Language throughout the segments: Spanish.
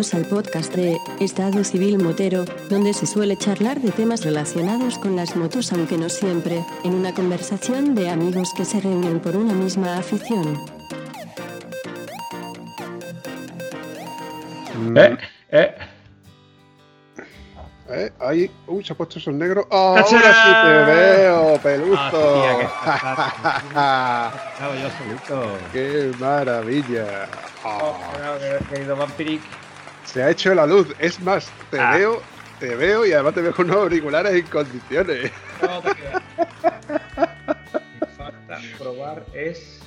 Bienvenidos al podcast de Estado Civil Motero, donde se suele charlar de temas relacionados con las motos, aunque no siempre, en una conversación de amigos que se reúnen por una misma afición. Eh, eh. ¿Eh? Ahí, uy, se ha puesto esos negros. ¡Ahora sí te veo, peluzo! Hostia, qué yo solito. ¡Qué maravilla! Oh, querido Vampiric. Se ha hecho la luz. Es más, te Ah. veo, te veo y además te veo con unos auriculares en condiciones. No te falta probar es.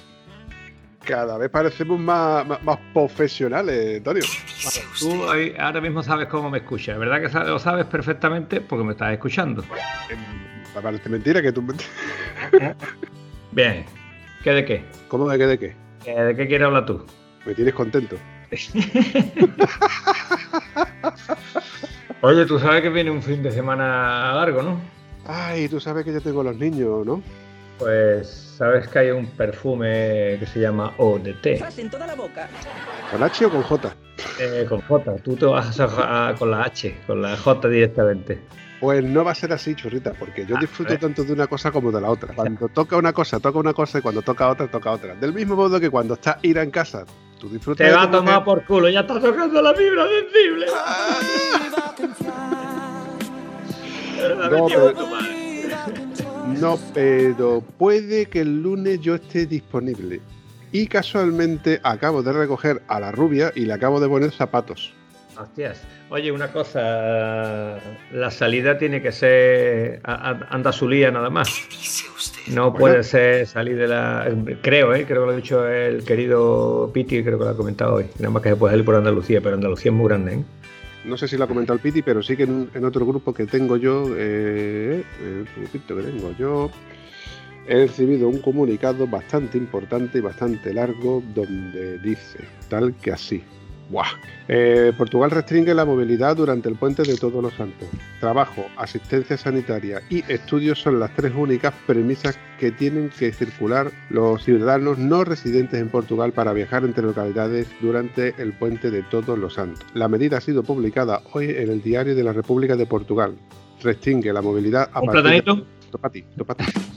Cada vez parecemos más, más, más profesionales, Antonio. Vale, tú ahí- ahora mismo sabes cómo me escuchas, ¿verdad que lo sabes perfectamente? Porque me estás escuchando. Me parece mentira que tú. Bien. ¿Qué de qué? ¿Cómo de qué de qué? ¿Qué- ¿De qué quieres hablar tú? Me tienes contento. Oye, tú sabes que viene un fin de semana largo, ¿no? Ay, tú sabes que yo tengo los niños, ¿no? Pues sabes que hay un perfume que se llama ODT. En toda la boca. ¿Con H o con J? Eh, con J, tú te vas a, a- con la H, con la J directamente. Pues no va a ser así, churrita, porque yo Ah, disfruto eh. tanto de una cosa como de la otra. Cuando toca una cosa, toca una cosa y cuando toca otra, toca otra. Del mismo modo que cuando está Ira en casa, tú disfrutas Te va a tomar mujer. por culo, ya está tocando la fibra sensible. No, pero puede que el lunes yo esté disponible. Y casualmente acabo de recoger a la rubia y le acabo de poner zapatos. Hostias. Oye, una cosa, la salida tiene que ser a- a- andazulía nada más. No Bueno. puede ser salir de la... Creo, ¿eh? creo que lo ha dicho el querido Piti, creo que lo ha comentado hoy. Nada más que se puede salir por Andalucía, pero Andalucía es muy grande, ¿eh? No sé si lo ha comentado el Piti, pero sí que en, en otro grupo que tengo yo, eh, en otro grupito que tengo yo, he recibido un comunicado bastante importante y bastante largo donde dice tal que así. Buah. Eh, Portugal restringe la movilidad durante el puente de Todos los Santos. Trabajo, asistencia sanitaria y estudios son las tres únicas premisas que tienen que circular los ciudadanos no residentes en Portugal para viajar entre localidades durante el puente de Todos los Santos. La medida ha sido publicada hoy en el Diario de la República de Portugal. Restringe la movilidad a ¿Un partir de- platanito? Tópate. Escúchame,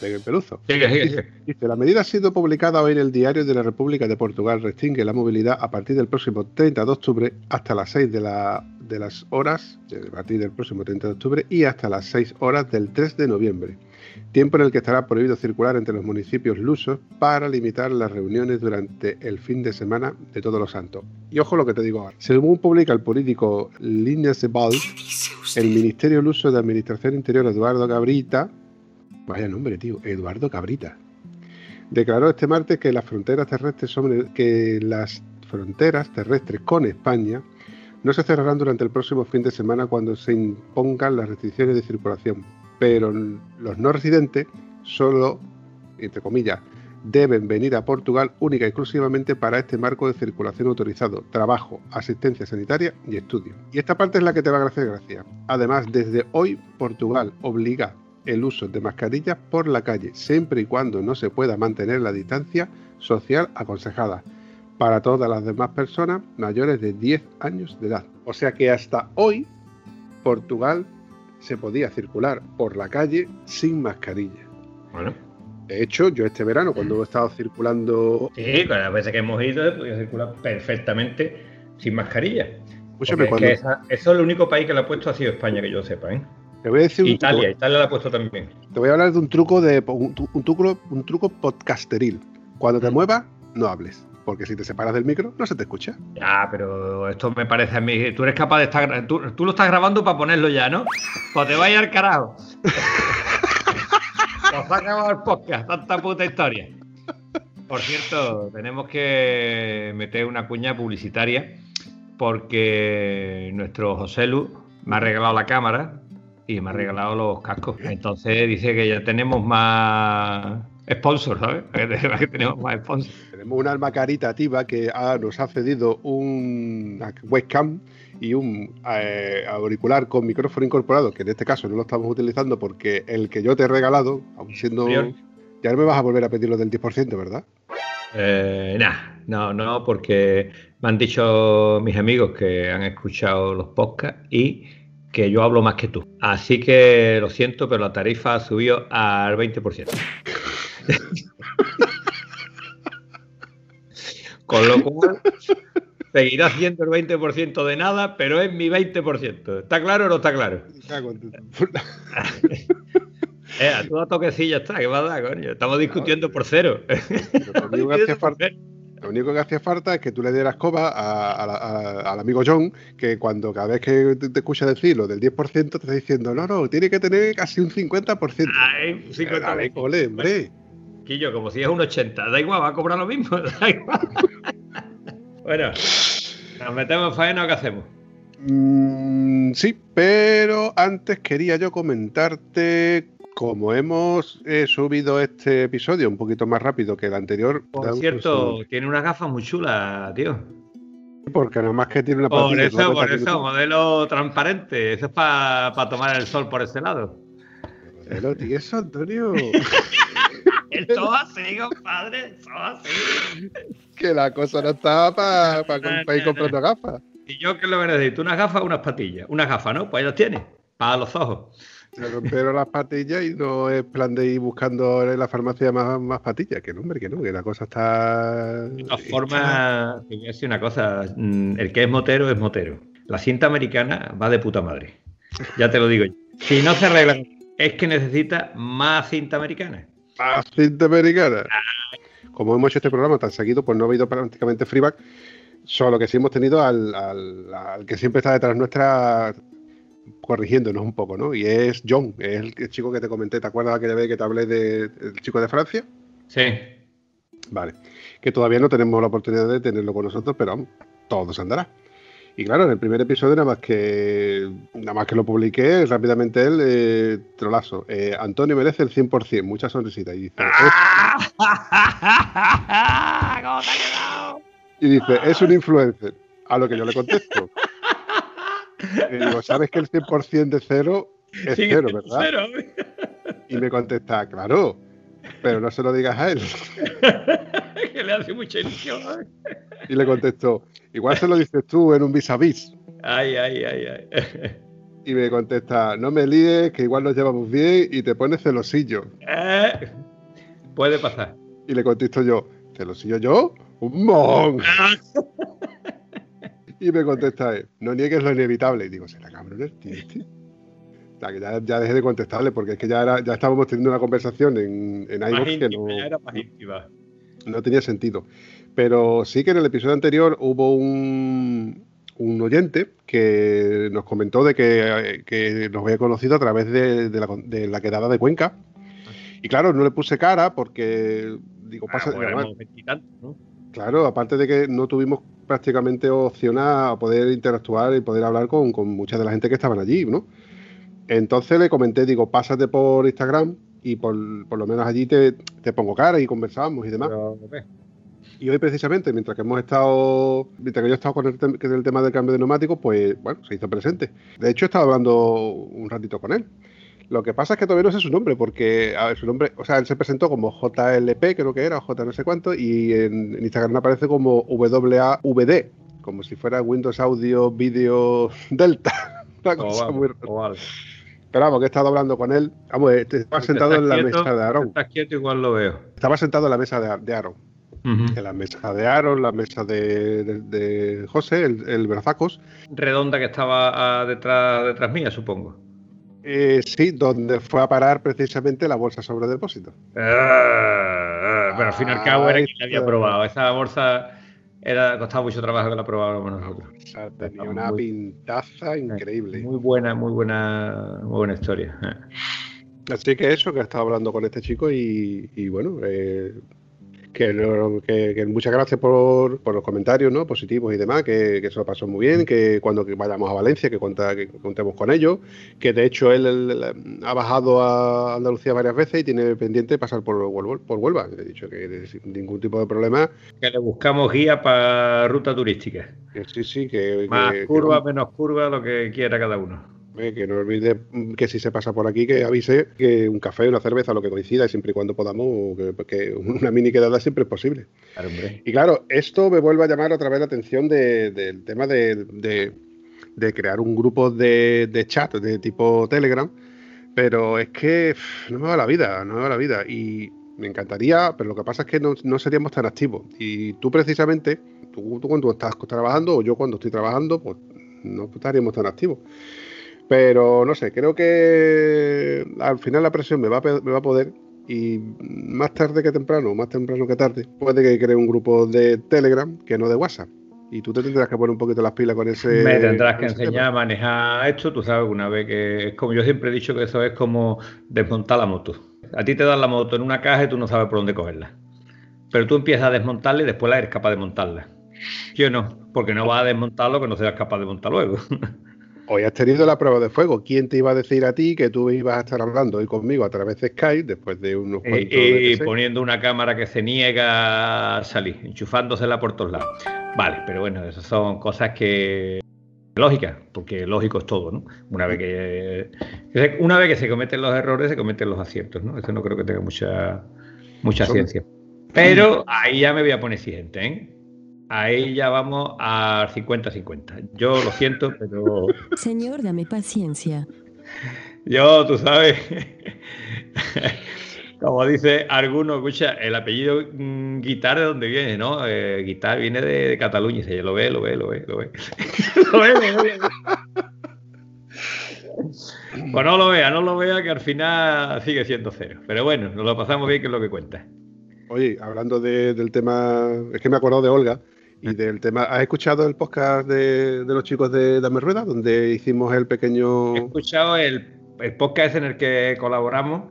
pegue peluzo. Sigue, sigue, sigue. Dice, la medida ha sido publicada hoy en el Diario de la República de Portugal. Restringe la movilidad a partir del próximo 30 de octubre hasta las 6 de, la, de las horas, a partir del próximo 30 de octubre y hasta las 6 horas del 3 de noviembre. Tiempo en el que estará prohibido circular entre los municipios lusos para limitar las reuniones durante el fin de semana de Todos los Santos. Y ojo lo que te digo ahora. Según publica el político Líneas de Val, el Ministerio Luso de Administración Interior Eduardo Cabrita, vaya nombre, tío, Eduardo Cabrita, declaró este martes que las fronteras terrestres que las fronteras terrestres con España no se cerrarán durante el próximo fin de semana cuando se impongan las restricciones de circulación, pero los no residentes solo, entre comillas, deben venir a Portugal única y exclusivamente para este marco de circulación autorizado, trabajo, asistencia sanitaria y estudio. Y esta parte es la que te va a hacer gracia. Además, desde hoy Portugal obliga el uso de mascarillas por la calle, siempre y cuando no se pueda mantener la distancia social aconsejada para todas las demás personas mayores de 10 años de edad. O sea que hasta hoy Portugal se podía circular por la calle sin mascarilla. Bueno, De hecho, yo este verano, cuando he estado circulando... sí, con las veces que hemos ido, he podido circular perfectamente sin mascarilla. Escúchame, Porque es cuando- que esa- eso es el único país que lo ha puesto ha sido España, que yo sepa, ¿eh? Te voy a decir un Italia, Italia lo ha puesto también. Te voy a hablar de un truco de un, truco, un truco podcasteril. Cuando te Mm. muevas, no hables, porque si te separas del micro, no se te escucha. Ya, pero esto me parece a mí. Tú eres capaz de estar. Tú, tú lo estás grabando para ponerlo ya, ¿no? Pues te vaya al carajo. Nos ha acabado el podcast, tanta puta historia. Por cierto, tenemos que meter una cuña publicitaria porque nuestro José Lu me ha regalado la cámara y me ha regalado los cascos. Entonces dice que ya tenemos más sponsors, ¿sabes? Que tenemos más sponsors. Tenemos una alma caritativa que ha- nos ha cedido un una webcam y un eh, auricular con micrófono incorporado, que en este caso no lo estamos utilizando porque el que yo te he regalado, aun siendo... Ya no me vas a volver a pedir lo del 10%, ¿verdad? Eh, nah, no, no, porque Me han dicho mis amigos que han escuchado los podcasts y que yo hablo más que tú. Así que lo siento, pero la tarifa ha subido al 20%. Con lo cual, seguirá siendo el 20% de nada, pero es mi 20%. ¿Está claro o no está claro? eh, a toda toquecilla está, ¿qué va a dar, coño? Estamos discutiendo por cero. Lo único que hacía falta es que tú le dieras coba al amigo John, que cuando cada vez que te, escucha decir lo del 10%, te está diciendo, no, no, tiene que tener casi un 50%. Ay, 50%. Dale, cole, hombre. Quillo, como si es un 80, da igual, va a cobrar lo mismo, da igual. bueno, ¿nos metemos faena o qué hacemos? Mm, sí, pero antes quería yo comentarte como hemos eh, subido este episodio un poquito más rápido que el anterior. Por cierto, tiene unas gafas muy chulas, tío. Porque nada más que tiene una Por eso, por eso, modelo transparente. Eso es para tomar el sol por ese lado. Modelo eso, Antonio. Eso así, compadre. Eso así. Que la cosa no estaba para ir comprando gafas. ¿Y yo qué es lo que necesito? ¿Unas gafas o unas patillas? Unas gafas, ¿no? Pues ahí las tienes. Para los ojos. Se rompieron las patillas y no es plan de ir buscando en la farmacia más, más patillas. Que no, hombre, que no, que la cosa está. De todas formas, te voy a decir una cosa: mm, el que es motero es motero. La cinta americana va de puta madre. Ya te lo digo yo. Si no se arregla, es que necesita más cinta americana. Más cinta americana. Como hemos hecho este programa tan seguido, pues no ha habido prácticamente freeback. Solo que sí hemos tenido al, al, al que siempre está detrás nuestra corrigiéndonos un poco, ¿no? Y es John, es el chico que te comenté, ¿te acuerdas aquella vez que te hablé del chico de Francia? Sí. Vale, que todavía no tenemos la oportunidad de tenerlo con nosotros, pero todo se andará. Y claro, en el primer episodio, nada más que nada más que lo publiqué, rápidamente él, eh, trolazo. Eh, Antonio merece el 100%, mucha sonrisita. Y dice, ¿Cómo te ha quedado? Y dice, es un influencer. A lo que yo le contesto. Y digo, ¿sabes que el 100% de cero es cero, verdad? Y me contesta, claro, pero no se lo digas a él. que le hace mucha ilusión. ¿eh? Y le contestó, igual se lo dices tú en un vis a vis. Ay, ay, ay, ay. Y me contesta, no me líes, que igual nos llevamos bien y te pones celosillo. Eh, puede pasar. Y le contesto yo, ¿celosillo yo? ¡Un mon! Y me contesta él, no niegues lo inevitable. Y digo, ¿será cabrón el tío? Este?". ya, ya, dejé de contestarle porque es que ya, era, ya estábamos teniendo una conversación en, en iVoox que no, no tenía sentido. Pero sí que en el episodio anterior hubo un, un oyente que nos comentó de que, que, nos había conocido a través de, de, la, de, la, quedada de Cuenca. Y claro, no le puse cara porque, digo, pasa. Ah, ¿no? Claro, aparte de que no tuvimos prácticamente opción a poder interactuar y poder hablar con, mucha de la gente que estaban allí, ¿no? Entonces le comenté, digo, pásate por Instagram y por, lo menos allí te, pongo cara y conversamos y demás. y hoy precisamente, mientras que hemos estado, mientras que yo he estado con el, el tema del cambio de neumáticos, pues bueno, se hizo presente. De hecho, he estado hablando un ratito con él. Lo que pasa es que todavía no sé su nombre, porque a ver, su nombre, o sea, él se presentó como JLP, creo que era, o J no sé cuánto, y en, Instagram aparece como WAVD, como si fuera Windows Audio Video Delta. Una cosa muy Pero vamos, que he estado hablando con él. Vamos, estaba sentado en la mesa de Aaron. Estás quieto, igual lo veo. Estaba sentado en la mesa de, de Aaron. En la mesa de Aaron, la mesa de, de, José, el, el Brazacos. Redonda que estaba ah, detrás, detrás mía, supongo. Eh, sí, donde fue a parar precisamente la bolsa sobre depósito. Ah, pero al fin y al cabo era quien la había probado. Esa bolsa era, costaba mucho trabajo que la probáramos nosotros. O sea, tenía una pintaza increíble. Muy buena, muy buena, muy buena historia. Así que eso, que he estado hablando con este chico y, y bueno, eh, que, muchas gracias por, los comentarios ¿no? positivos y demás, que, que, se lo pasó muy bien, que cuando vayamos a Valencia, que, que contemos con ellos, que de hecho él, ha bajado a Andalucía varias veces y tiene pendiente pasar por, por Huelva. He dicho que sin ningún tipo de problema. Que le buscamos guía para ruta turística. sí, sí, que... Más curva, menos curva, lo que quiera cada uno. Que no olvide que si se pasa por aquí, que avise que un café, una cerveza, lo que coincida, siempre y cuando podamos, que, una mini quedada siempre es posible. y claro, esto me vuelve a llamar otra vez la atención del tema de, crear un grupo de, chat de tipo Telegram, pero es que no me va la vida, no me va la vida. Y me encantaría, pero lo que pasa es que no, seríamos tan activos. Y tú precisamente, tú, tú, cuando estás trabajando o yo cuando estoy trabajando, pues no estaríamos tan activos. Pero no sé, creo que al final la presión me va, a, me va a poder y más tarde que temprano, más temprano que tarde, puede que cree un grupo de Telegram que no de WhatsApp. Y tú te tendrás que poner un poquito las pilas con ese. Me tendrás que enseñar a manejar esto. Tú sabes, una vez que es como yo siempre he dicho que eso es como desmontar la moto. A ti te dan la moto en una caja y tú no sabes por dónde cogerla. Pero tú empiezas a desmontarla y después la eres capaz de montarla. Yo no, porque no vas a desmontarlo que no seas capaz de montar luego. Hoy has tenido la prueba de fuego. ¿Quién te iba a decir a ti que tú ibas a estar hablando hoy conmigo a través de Skype después de unos cuantos... Y, poniendo una cámara que se niega a salir, enchufándosela por todos lados. Vale, pero bueno, esas son cosas que... Lógicas, porque lógico es todo, ¿no? Una vez que, una vez que se cometen los errores, se cometen los aciertos, ¿no? Eso no creo que tenga mucha, mucha ciencia. Pero ahí ya me voy a poner exigente, ¿eh? Ahí ya vamos a 50-50. Yo lo siento, pero. Señor, dame paciencia. Yo, tú sabes. Como dice alguno, escucha, el apellido mm, Guitar de dónde viene, ¿no? Eh, Guitar viene de, Cataluña y se lo ve, lo ve, lo ve, lo ve. lo ve, lo ve. Pues no lo vea, no lo vea, que al final sigue siendo cero. Pero bueno, nos lo pasamos bien, que es lo que cuenta. Oye, hablando del tema, es que me he acordado de Olga, y del tema, ¿has escuchado el podcast de, los chicos de Dame Rueda, donde hicimos el pequeño... He escuchado el, podcast en el que colaboramos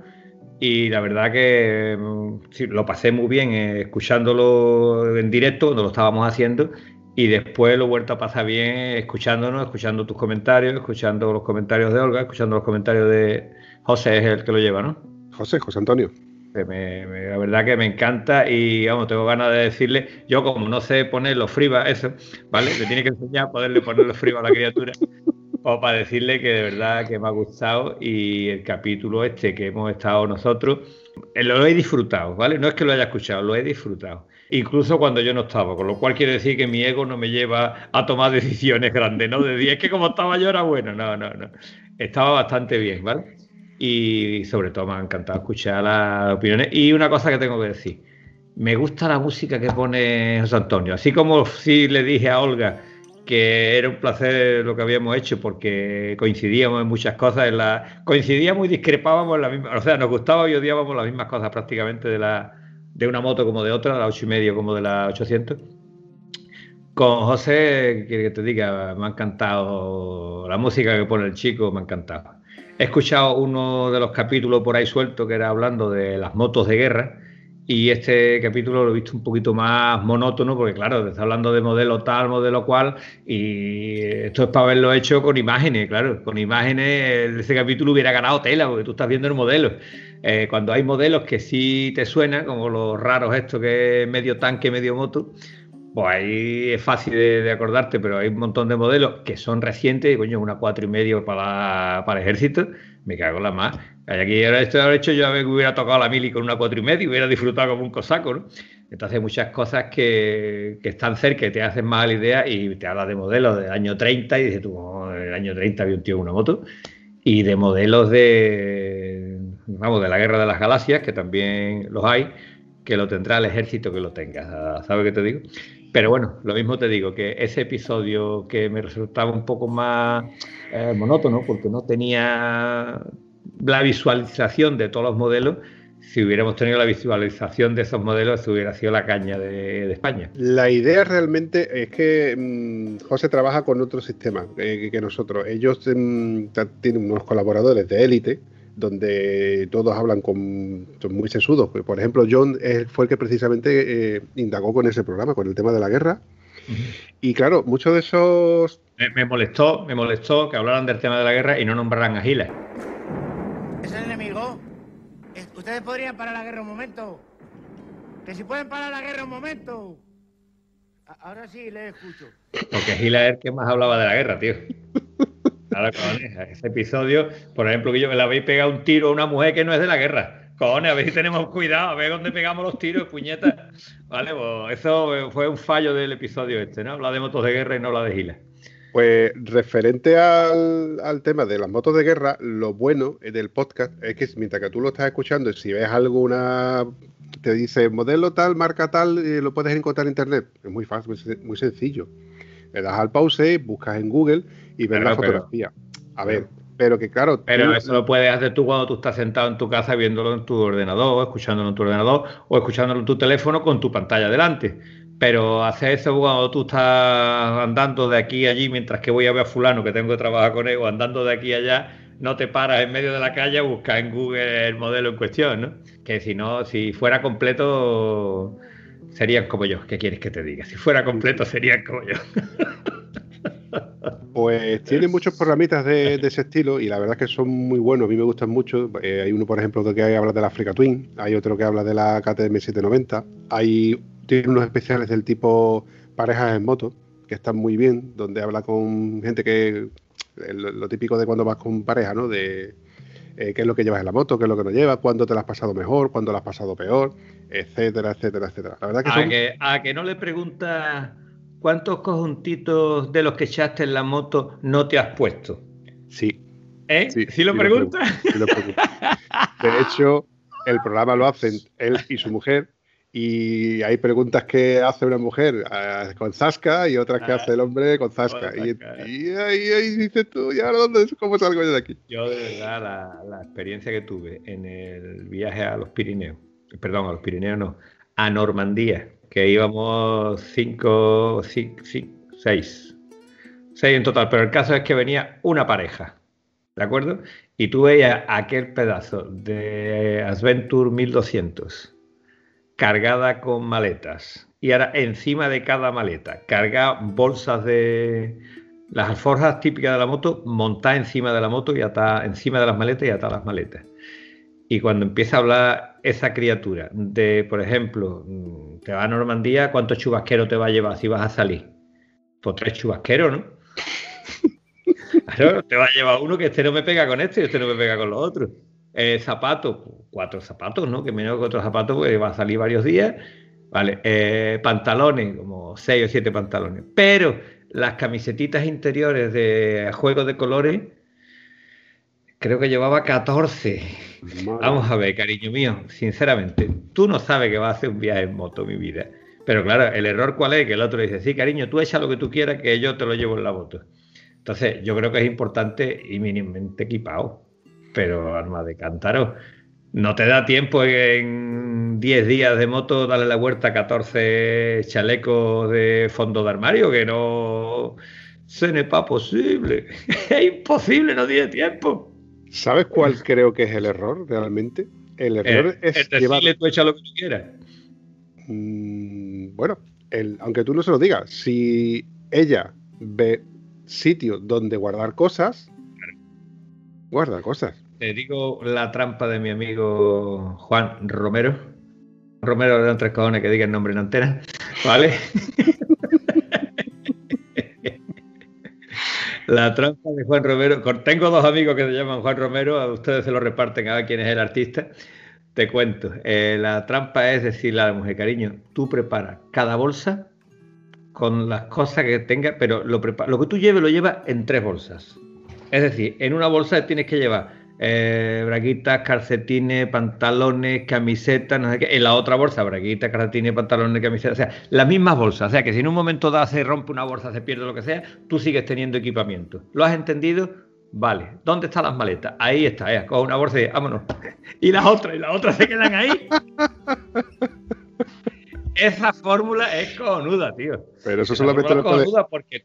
y la verdad que mm, lo pasé muy bien eh, escuchándolo en directo cuando lo estábamos haciendo y después lo he vuelto a pasar bien escuchándonos, escuchando tus comentarios, escuchando los comentarios de Olga, escuchando los comentarios de José, es el que lo lleva, ¿no? José, José Antonio la verdad que me encanta y vamos, tengo ganas de decirle, yo como no sé poner los fribas, eso, ¿vale? Me tiene que enseñar a poderle poner los fribas a la criatura. O para decirle que de verdad que me ha gustado y el capítulo este que hemos estado nosotros, eh, lo he disfrutado, ¿vale? No es que lo haya escuchado, lo he disfrutado. Incluso cuando yo no estaba, con lo cual quiere decir que mi ego no me lleva a tomar decisiones grandes, ¿no? De es que como estaba yo era bueno, no, no, no. Estaba bastante bien, ¿vale? Y sobre todo me ha encantado escuchar las opiniones. Y una cosa que tengo que decir, me gusta la música que pone José Antonio, así como si le dije a Olga que era un placer lo que habíamos hecho porque coincidíamos en muchas cosas, en la, coincidíamos y discrepábamos en la misma, o sea, nos gustaba y odiábamos las mismas cosas prácticamente de la de una moto como de otra, la 8 y medio como de la 800. Con José, que te diga, me ha encantado la música que pone el chico, me ha encantado. He escuchado uno de los capítulos por ahí suelto que era hablando de las motos de guerra y este capítulo lo he visto un poquito más monótono porque claro, está hablando de modelo tal, modelo cual y esto es para haberlo hecho con imágenes, claro, con imágenes ese capítulo hubiera ganado tela porque tú estás viendo el modelo. Eh, cuando hay modelos que sí te suenan, como los raros estos que es medio tanque, medio moto, pues ahí es fácil de, acordarte, pero hay un montón de modelos que son recientes, y coño, una cuatro y medio para, para ejército, me cago en la más. Aquí ahora esto hecho yo hubiera tocado la mili con una cuatro y medio, hubiera disfrutado como un cosaco, ¿no? Entonces muchas cosas que, están cerca y te hacen más idea y te hablas de modelos del año 30 y dices tú, en el año 30 había un tío con una moto y de modelos de, vamos, de la guerra de las galaxias, que también los hay, que lo tendrá el ejército que lo tenga, ¿sabes qué te digo? Pero bueno, lo mismo te digo, que ese episodio que me resultaba un poco más eh, monótono, porque no tenía la visualización de todos los modelos, si hubiéramos tenido la visualización de esos modelos, hubiera sido la caña de, España. La idea realmente es que mm, José trabaja con otro sistema eh, que nosotros. Ellos mm, tienen unos colaboradores de élite donde todos hablan con son muy sesudos. Por ejemplo, John fue el que precisamente eh, indagó con ese programa, con el tema de la guerra. Y claro, muchos de esos... Me, molestó, me molestó que hablaran del tema de la guerra y no nombraran a Giles. ¿Es el enemigo? ¿Ustedes podrían parar la guerra un momento? Que si pueden parar la guerra un momento. Ahora sí le escucho. Porque Giles es el que más hablaba de la guerra, tío. Claro, cojones, ese episodio, por ejemplo, que yo me le habéis pegado un tiro a una mujer que no es de la guerra. Cojones, a ver si tenemos cuidado, a ver dónde pegamos los tiros, puñetas. Vale, pues eso fue un fallo del episodio este, ¿no? Habla de motos de guerra y no habla de gilas. Pues referente al, al, tema de las motos de guerra, lo bueno del podcast es que mientras que tú lo estás escuchando, si ves alguna, te dice modelo tal, marca tal, eh, lo puedes encontrar en internet. Es muy fácil, muy sencillo. Le das al pause, buscas en Google y ves la fotografía. a ver, pero que claro. Pero eso lo puedes hacer tú cuando tú estás sentado en tu casa viéndolo en tu ordenador, escuchándolo en tu ordenador o escuchándolo en tu teléfono con tu pantalla delante pero hacer eso cuando tú estás andando de aquí a allí mientras que voy a ver a fulano que tengo que trabajar con él o andando de aquí a allá, no te paras en medio de la calle a buscar en Google el modelo en cuestión, ¿no? Que si no, si fuera completo, serían como yo. ¿Qué quieres que te diga? Si fuera completo, serían como yo. Pues tiene muchos programitas de, ese estilo y la verdad es que son muy buenos, a mí me gustan mucho. Eh, hay uno, por ejemplo, que habla de la Africa Twin, hay otro que habla de la KTM 790, hay tiene unos especiales del tipo parejas en moto, que están muy bien, donde habla con gente que. Lo, típico de cuando vas con pareja, ¿no? De eh, qué es lo que llevas en la moto, qué es lo que no llevas, cuándo te la has pasado mejor, cuándo la has pasado peor, etcétera, etcétera, etcétera. La verdad que a, que, a que no le preguntas cuántos conjuntitos de los que echaste en la moto no te has puesto. Sí. ¿Eh? Sí, lo preguntas? Sí lo de hecho, el programa lo hacen él y su mujer y hay preguntas que hace una mujer eh, con Zasca y otras que ah, hace el hombre con Zasca. Y, ahí, dices tú, ¿y ahora dónde, cómo salgo yo de aquí? Yo, de verdad, la, experiencia que tuve en el viaje a los Pirineos, perdón, a los Pirineos no, a Normandía, que íbamos cinco, cinco, seis, seis en total, pero el caso es que venía una pareja, ¿de acuerdo? Y tú veías aquel pedazo de Adventure 1200 cargada con maletas. Y ahora encima de cada maleta, carga bolsas de las alforjas típicas de la moto, montar encima de la moto y atar encima de las maletas y atar las maletas. Y cuando empieza a hablar esa criatura de, por ejemplo, mm, te va a Normandía, ¿cuántos chubasqueros te va a llevar si vas a salir? Pues tres chubasqueros, ¿no? Claro, te va a llevar uno que este no me pega con este y este no me pega con los otros. Eh, zapatos, cuatro zapatos, ¿no? Que menos que otros zapatos, pues va a salir varios días. Vale, eh, pantalones, como seis o siete pantalones. Pero las camisetitas interiores de juego de colores, creo que llevaba 14. Vamos a ver, cariño mío, sinceramente, tú no sabes que va a hacer un viaje en moto, mi vida. Pero claro, el error cuál es, que el otro dice, sí, cariño, tú echa lo que tú quieras, que yo te lo llevo en la moto. Entonces, yo creo que es importante y mínimamente equipado pero arma de cántaro. No te da tiempo en 10 días de moto darle la vuelta a 14 chalecos de fondo de armario, que no se ne pas posible. es imposible, no tiene tiempo. ¿Sabes cuál creo que es el error realmente? El error es el decirle tú echa lo que tú quieras. Mm, bueno, el, aunque tú no se lo digas, si ella ve sitios donde guardar cosas, guarda cosas. Te digo la trampa de mi amigo Juan Romero. Romero de tres cojones que diga el nombre en antena. ¿Vale? la trampa de Juan Romero. Tengo dos amigos que se llaman Juan Romero, a ustedes se lo reparten a ver quién es el artista. Te cuento. Eh, la trampa es decirle a la mujer, cariño, tú preparas cada bolsa con las cosas que tenga, pero lo, lo que tú lleves lo llevas en tres bolsas. Es decir, en una bolsa tienes que llevar eh, braguitas, calcetines, pantalones, camisetas, no sé qué. En la otra bolsa, braguitas, calcetines, pantalones, camisetas. O sea, las mismas bolsas. O sea, que si en un momento dado se rompe una bolsa, se pierde lo que sea, tú sigues teniendo equipamiento. ¿Lo has entendido? Vale. ¿Dónde están las maletas? Ahí está, eh. Con una bolsa y vámonos. Y las otras, y las otras se quedan ahí. Esa fórmula es cojonuda, tío. Pero eso solamente lo puede... porque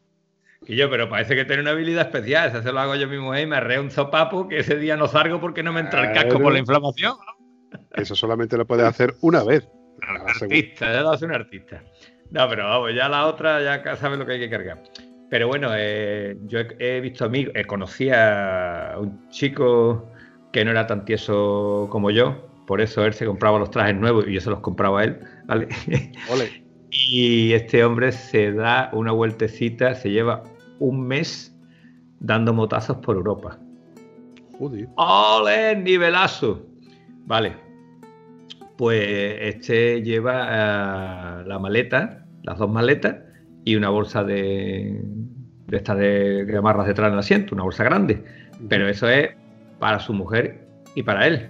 y yo, pero parece que tiene una habilidad especial. Eso se lo hago yo mismo y me arreo un zopapo que ese día no salgo porque no me entra el casco por la inflamación. Eso solamente lo puedes hacer una vez. Un artista, ya lo hace un artista. No, pero vamos, ya la otra ya sabes lo que hay que cargar. Pero bueno, eh, yo he, visto amigos, eh, conocí a un chico que no era tan tieso como yo, por eso él se compraba los trajes nuevos y yo se los compraba a él, ¿vale? Y este hombre se da una vueltecita, se lleva un mes dando motazos por Europa. Joder. ¡Ole! ¡Nivelazo! Vale. Pues este lleva eh, la maleta, las dos maletas y una bolsa de, de estas de que amarras detrás del asiento, una bolsa grande. Pero eso es para su mujer y para él.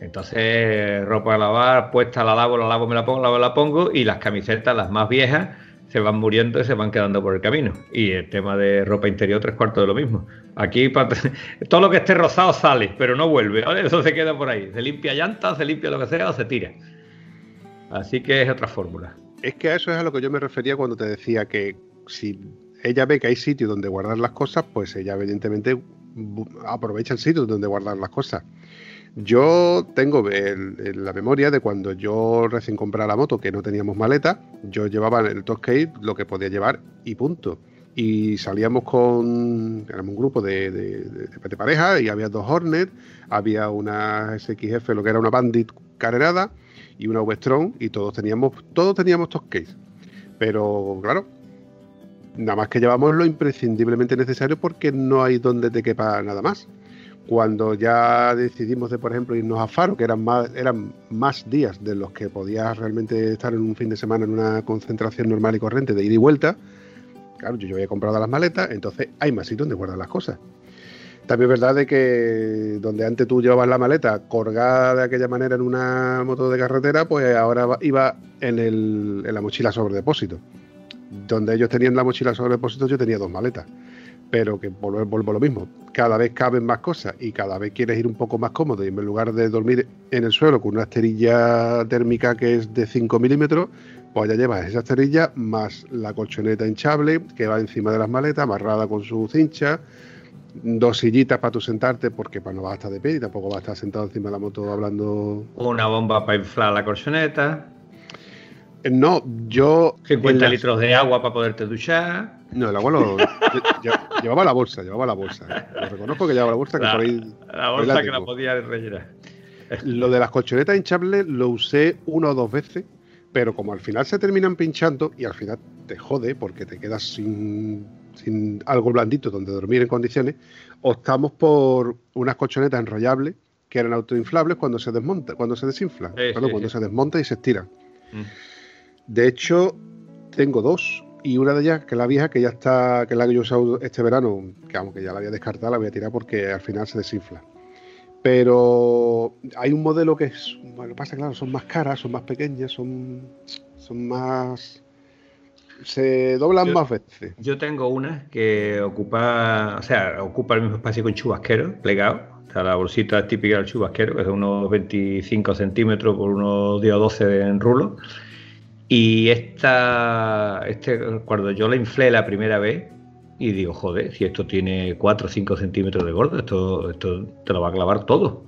Entonces, ropa a lavar, puesta la lavo, la lavo, me la pongo, la lavo, la pongo y las camisetas, las más viejas, se van muriendo y se van quedando por el camino. Y el tema de ropa interior, tres cuartos de lo mismo. Aquí todo lo que esté rozado sale, pero no vuelve. Eso se queda por ahí. Se limpia llantas, se limpia lo que sea o se tira. Así que es otra fórmula. Es que a eso es a lo que yo me refería cuando te decía que si ella ve que hay sitios donde guardar las cosas, pues ella evidentemente aprovecha el sitio donde guardar las cosas. Yo tengo el- la memoria de cuando yo recién compré la moto, que no teníamos maleta, yo llevaba en el Toscade lo que podía llevar y punto. Y salíamos con, éramos un grupo de, de- pareja y había dos Hornet, había una SXF, lo que era una Bandit carerada y una V-Strom y todos teníamos, todos teníamos Toscade. Pero claro, nada más que llevamos lo imprescindiblemente necesario porque no hay donde te quepa nada más. Cuando ya decidimos de, por ejemplo, irnos a Faro, que eran más, eran más días de los que podías realmente estar en un fin de semana en una concentración normal y corriente de ida y vuelta, claro, yo había comprado las maletas, entonces hay más sitios donde guardar las cosas. También es verdad de que donde antes tú llevabas la maleta colgada de aquella manera en una moto de carretera, pues ahora iba en la mochila sobre depósito. Donde ellos tenían la mochila sobre depósito, yo tenía dos maletas. Pero que vuelvo, a lo mismo. Cada vez caben más cosas y cada vez quieres ir un poco más cómodo. Y en lugar de dormir en el suelo con una esterilla térmica que es de 5 milímetros, pues ya llevas esa esterilla más la colchoneta hinchable que va encima de las maletas, amarrada con su cincha, dos sillitas para tú sentarte, porque pues, no vas a estar de pie y tampoco vas a estar sentado encima de la moto hablando. Una bomba para inflar la colchoneta, No, yo. 50 en las- litros de agua para poderte duchar. No, el agua lo. lle- lle- llevaba la bolsa, llevaba la bolsa. Lo reconozco que llevaba la bolsa, que La, por ahí. la bolsa que la podía rellenar. Lo de las colchonetas hinchables lo usé una o dos veces, pero como al final se terminan pinchando y al final te jode porque te quedas sin, sin algo blandito donde dormir en condiciones, optamos por unas colchonetas enrollables que eran autoinflables cuando se desmonta, cuando se desinflan, Sí, perdón, sí, cuando sí. se desmonta y se estiran. Mm. De hecho, tengo dos. Y una de ellas, que es la vieja, que ya está, que es la que yo he usado este verano, que aunque ya la voy a descartar, la voy a tirar porque al final se desinfla. Pero hay un modelo que es, bueno, pasa claro, son más caras, son más pequeñas, son, son más, se doblan Yo- más veces. Yo tengo una que ocupa, o sea, ocupa el mismo espacio que un chubasquero plegado. O sea, la bolsita típica del chubasquero, que es de unos 25 centímetros por unos 10 o 12 en rulo. Y esta, este, cuando yo la inflé la primera vez, y digo, joder, si esto tiene 4 o 5 centímetros de gordo, esto, esto te lo va a clavar todo.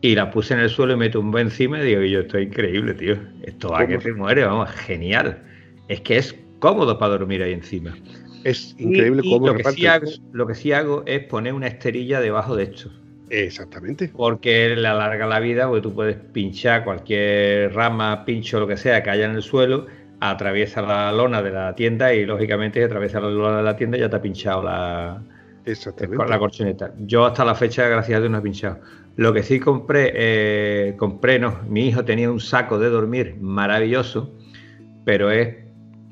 Y la puse en el suelo y me tumbé encima y digo, yo esto es increíble, tío. Esto va que te muere, vamos, genial. Es que es cómodo para dormir ahí encima. Es increíble Y- y cómo lo que, sí hago, lo que sí hago es poner una esterilla debajo de esto. Exactamente. Porque le alarga la vida, porque tú puedes pinchar cualquier rama, pincho, lo que sea que haya en el suelo, atraviesa la lona de la tienda y lógicamente si atraviesa la lona de la tienda ya te ha pinchado la, Exactamente. la colchoneta. Yo hasta la fecha, gracias a Dios, no he pinchado. Lo que sí compré, eh, compré, no, mi hijo tenía un saco de dormir maravilloso, pero es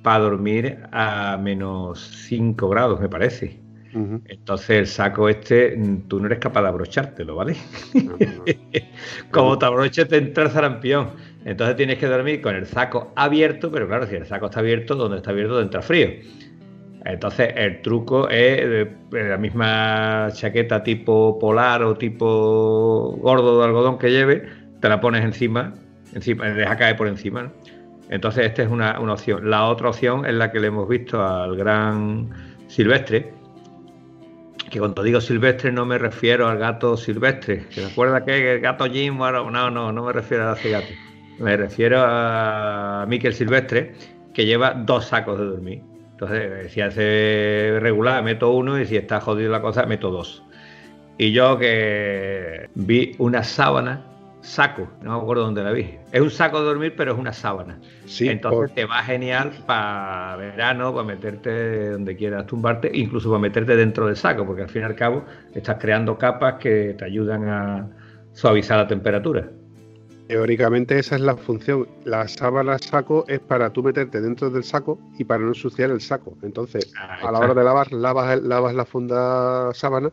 para dormir a menos 5 grados, me parece. Entonces el saco este, mm, tú no eres capaz de abrochártelo, ¿vale? Como te abroches te entra el sarampión. Entonces tienes que dormir con el saco abierto, pero claro, si el saco está abierto, donde está abierto entra frío. Entonces el truco es eh, la misma chaqueta tipo polar o tipo gordo de algodón que lleve, te la pones encima, encima, deja caer por encima. ¿no? Entonces esta es una, una opción. La otra opción es la que le hemos visto al gran silvestre, que cuando digo silvestre no me refiero al gato silvestre. ¿Se acuerda que el gato Jim? No, no, no me refiero a ese gato. Me refiero a Miquel Silvestre, que lleva dos sacos de dormir. Entonces, si hace regular, meto uno y si está jodido la cosa, meto dos. Y yo que vi una sábana saco, no me acuerdo dónde la vi. Es un saco de dormir, pero es una sábana. Sí, Entonces por- te va genial para verano, para meterte donde quieras tumbarte, incluso para meterte dentro del saco, porque al fin y al cabo estás creando capas que te ayudan a suavizar la temperatura. Teóricamente esa es la función. La sábana saco es para tú meterte dentro del saco y para no ensuciar el saco. Entonces, Ahí a la hora de lavar, lavas, lavas la funda sábana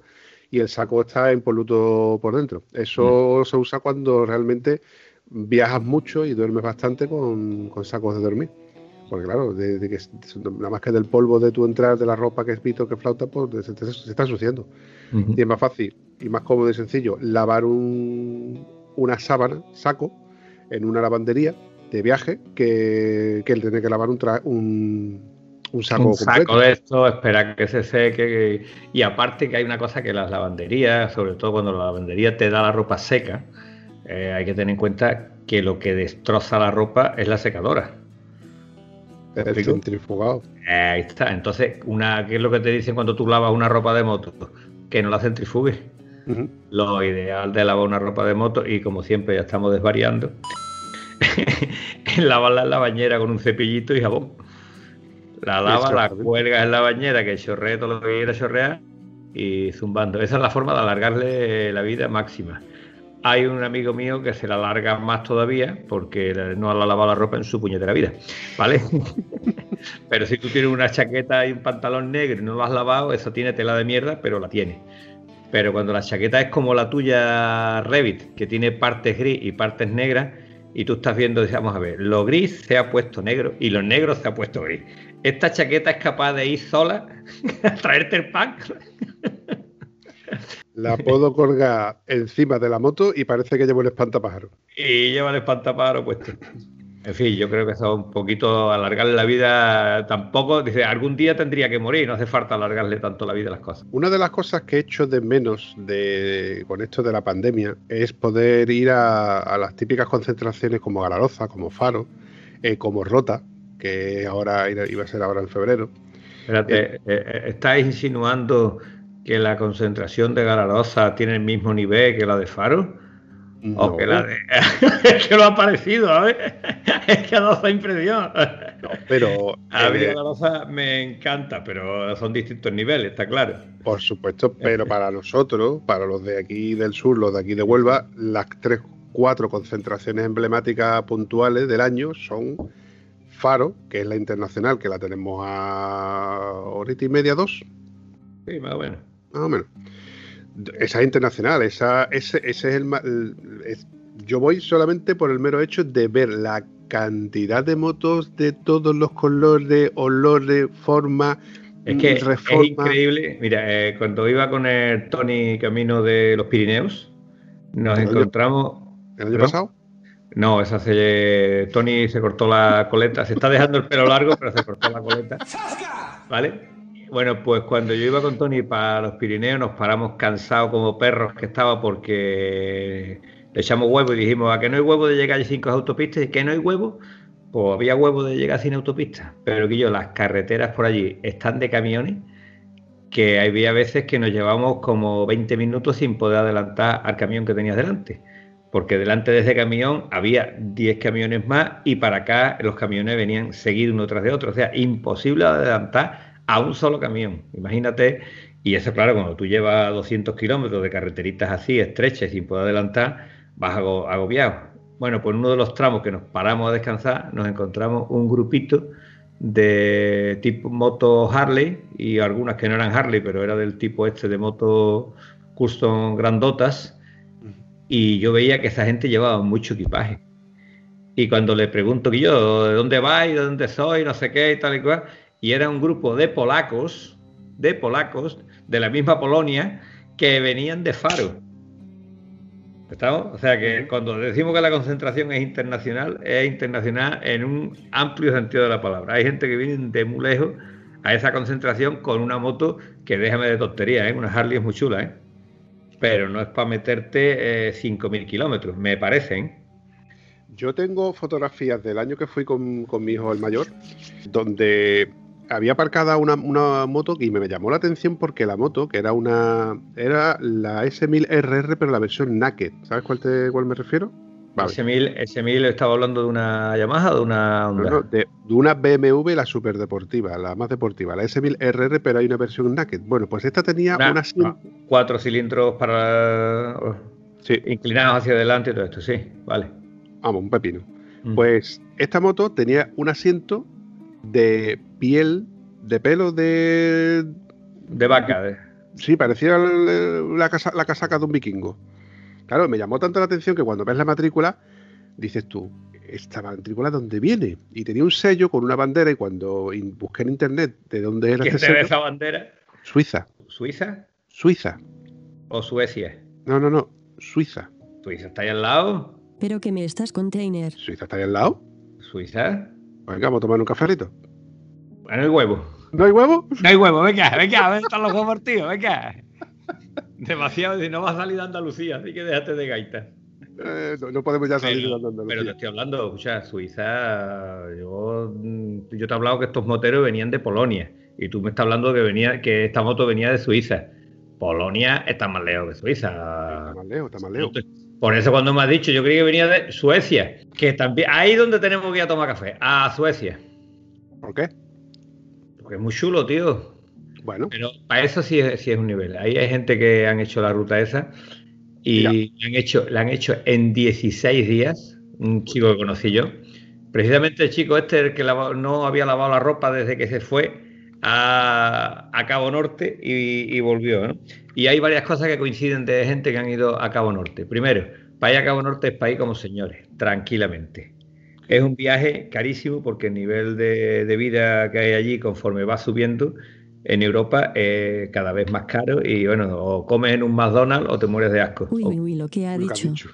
y el saco está impoluto por dentro. Eso se usa cuando realmente viajas mucho y duermes bastante con, con sacos de dormir. Porque claro, de, de que nada más que del polvo de tu entrar, de la ropa que es pito, que flauta, pues se, te- se está ensuciando. Y es más fácil y más cómodo y sencillo lavar un- una sábana, saco, en una lavandería de viaje que, que el tener que lavar un, tra- un, un saco un completo. saco de esto, espera que se seque. que- Y aparte que hay una cosa que las lavanderías, sobre todo cuando la lavandería te da la ropa seca, eh, hay que tener en cuenta que lo que destroza la ropa es la secadora. El centrifugado. Eh, ahí está. Entonces, una, ¿qué es lo que te dicen cuando tú lavas una ropa de moto? Que no la centrifugues. Lo ideal de lavar una ropa de moto, y como siempre ya estamos desvariando, es lavarla en la bañera con un cepillito y jabón. La lavas, la cuelgas en la bañera, que chorree todo lo que quiera chorrear, y zumbando. Esa es la forma de alargarle la vida máxima. Hay un amigo mío que se la alarga más todavía porque no ha lavado la ropa en su puñetera vida, ¿vale? pero si tú tienes una chaqueta y un pantalón negro y no lo has lavado, eso tiene tela de mierda, pero la tiene. Pero cuando la chaqueta es como la tuya Revit, que tiene partes gris y partes negras, y tú estás viendo, vamos a ver, lo gris se ha puesto negro y lo negro se ha puesto gris. Esta chaqueta es capaz de ir sola a traerte el pan. La puedo colgar encima de la moto y parece que llevo un espantapájaro. y lleva el espantapájaro puesto. En fin, yo creo que eso es un poquito alargarle la vida tampoco. Dice, algún día tendría que morir, no hace falta alargarle tanto la vida a las cosas. Una de las cosas que he hecho de menos de, con esto de la pandemia es poder ir a, a las típicas concentraciones como Galaroza, como Faro, eh, como Rota, que ahora iba a ser ahora en febrero. Espérate, eh, eh, ¿estáis insinuando que la concentración de Galarosa tiene el mismo nivel que la de Faro? O No, que la de... es que lo ha parecido, ¿sabes? es que ha dado esa impresión. pero A mí eh, Galarosa me encanta, pero son distintos niveles, está claro. Por supuesto, pero para nosotros, para los de aquí del sur, los de aquí de Huelva, las tres, cuatro concentraciones emblemáticas puntuales del año son Faro, que es la internacional, que la tenemos a horita y media, dos, Sí, más o menos. más o menos. Esa es internacional, esa, ese, ese es el, el- es- Yo voy solamente por el mero hecho de ver la cantidad de motos de todos los colores, olores, formas, Es que es reforma. increíble. Mira, eh, cuando iba con el Tony camino de los Pirineos, nos ¿El año- encontramos. ¿El año pasado? No, esa se. Tony se cortó la coleta. Se está dejando el pelo largo, pero se cortó la coleta. ¿Vale? Bueno, pues cuando yo iba con Tony para los Pirineos, nos paramos cansados como perros que estaba porque le echamos huevo y dijimos, ¿a que no hay huevo de llegar sin autopistas? ¿Y que no hay huevo? Pues había huevo de llegar sin autopistas. Pero que yo, las carreteras por allí están de camiones que había veces que nos llevamos como 20 minutos sin poder adelantar al camión que tenías delante. Porque delante de ese camión había 10 camiones más y para acá los camiones venían seguidos uno tras de otro. O sea, imposible adelantar a un solo camión. Imagínate, y eso claro, cuando tú llevas 200 kilómetros de carreteritas así, estrechas, sin poder adelantar, vas ago- agobiado. Bueno, pues uno de los tramos que nos paramos a descansar, nos encontramos un grupito de tipo moto Harley y algunas que no eran Harley, pero era del tipo este de moto custom grandotas. Y yo veía que esa gente llevaba mucho equipaje. Y cuando le pregunto que yo, ¿de dónde vais? ¿De dónde soy? No sé qué y tal y cual. Y era un grupo de polacos, de polacos, de la misma Polonia, que venían de Faro. ¿Estamos? O sea que cuando decimos que la concentración es internacional, es internacional en un amplio sentido de la palabra. Hay gente que viene de muy lejos a esa concentración con una moto que déjame de tontería, ¿eh? una Harley es muy chula, ¿eh? Pero no es para meterte eh, 5.000 kilómetros, me parecen. Yo tengo fotografías del año que fui con, con mi hijo el mayor, donde había aparcada una, una moto y me llamó la atención porque la moto, que era una. Era la S1000RR, pero la versión Naked. ¿Sabes cuál, te, cuál me refiero? Vale. Ese 1000 estaba hablando de una Yamaha o de una Honda? No, no, de, de, una BMW, la super deportiva, la más deportiva, la S1000RR, pero hay una versión naked. Bueno, pues esta tenía una, una cuatro cilindros para sí. inclinados hacia adelante y todo esto, sí, vale. Vamos, un pepino. Mm. Pues esta moto tenía un asiento de piel, de pelo de. De vaca. De... Sí, parecía la, casa, la casaca de un vikingo. Claro, me llamó tanto la atención que cuando ves la matrícula, dices tú, ¿esta matrícula dónde viene? Y tenía un sello con una bandera y cuando busqué en internet de dónde era ¿Quién este sello, esa bandera? Suiza. ¿Suiza? Suiza. ¿O Suecia? No, no, no, Suiza. ¿Suiza está ahí al lado? ¿Pero que me estás, container? ¿Suiza está ahí al lado? ¿Suiza? Venga, vamos a tomar un cafelito. Bueno, el huevo. ¿No hay huevo? No hay huevo, venga, venga, a ver, están los huevos, tío, venga. Demasiado, y no va a salir de Andalucía, así que déjate de gaita. Eh, no, no, podemos ya salir pero, de Andalucía. Pero te estoy hablando, escucha, Suiza, yo, yo te he hablado que estos moteros venían de Polonia, y tú me estás hablando que venía, que esta moto venía de Suiza. Polonia está más lejos que Suiza. Está más lejos, está más lejos. Por eso cuando me has dicho, yo creí que venía de Suecia, que también, ahí donde tenemos que ir a tomar café, a Suecia. ¿Por qué? Porque es muy chulo, tío. Bueno. Pero para eso sí es, sí es un nivel. Ahí hay gente que han hecho la ruta esa y la han, hecho, la han hecho en 16 días. Un chico que conocí yo. Precisamente el chico este, el que no había lavado la ropa desde que se fue a, a Cabo Norte y, y volvió. ¿no? Y hay varias cosas que coinciden de gente que han ido a Cabo Norte. Primero, para ir a Cabo Norte es para ir como señores, tranquilamente. Es un viaje carísimo porque el nivel de, de vida que hay allí, conforme va subiendo, en Europa es cada vez más caro y bueno, o comes en un McDonald's o te mueres de asco. Uy, uy, lo que ha dicho. dicho.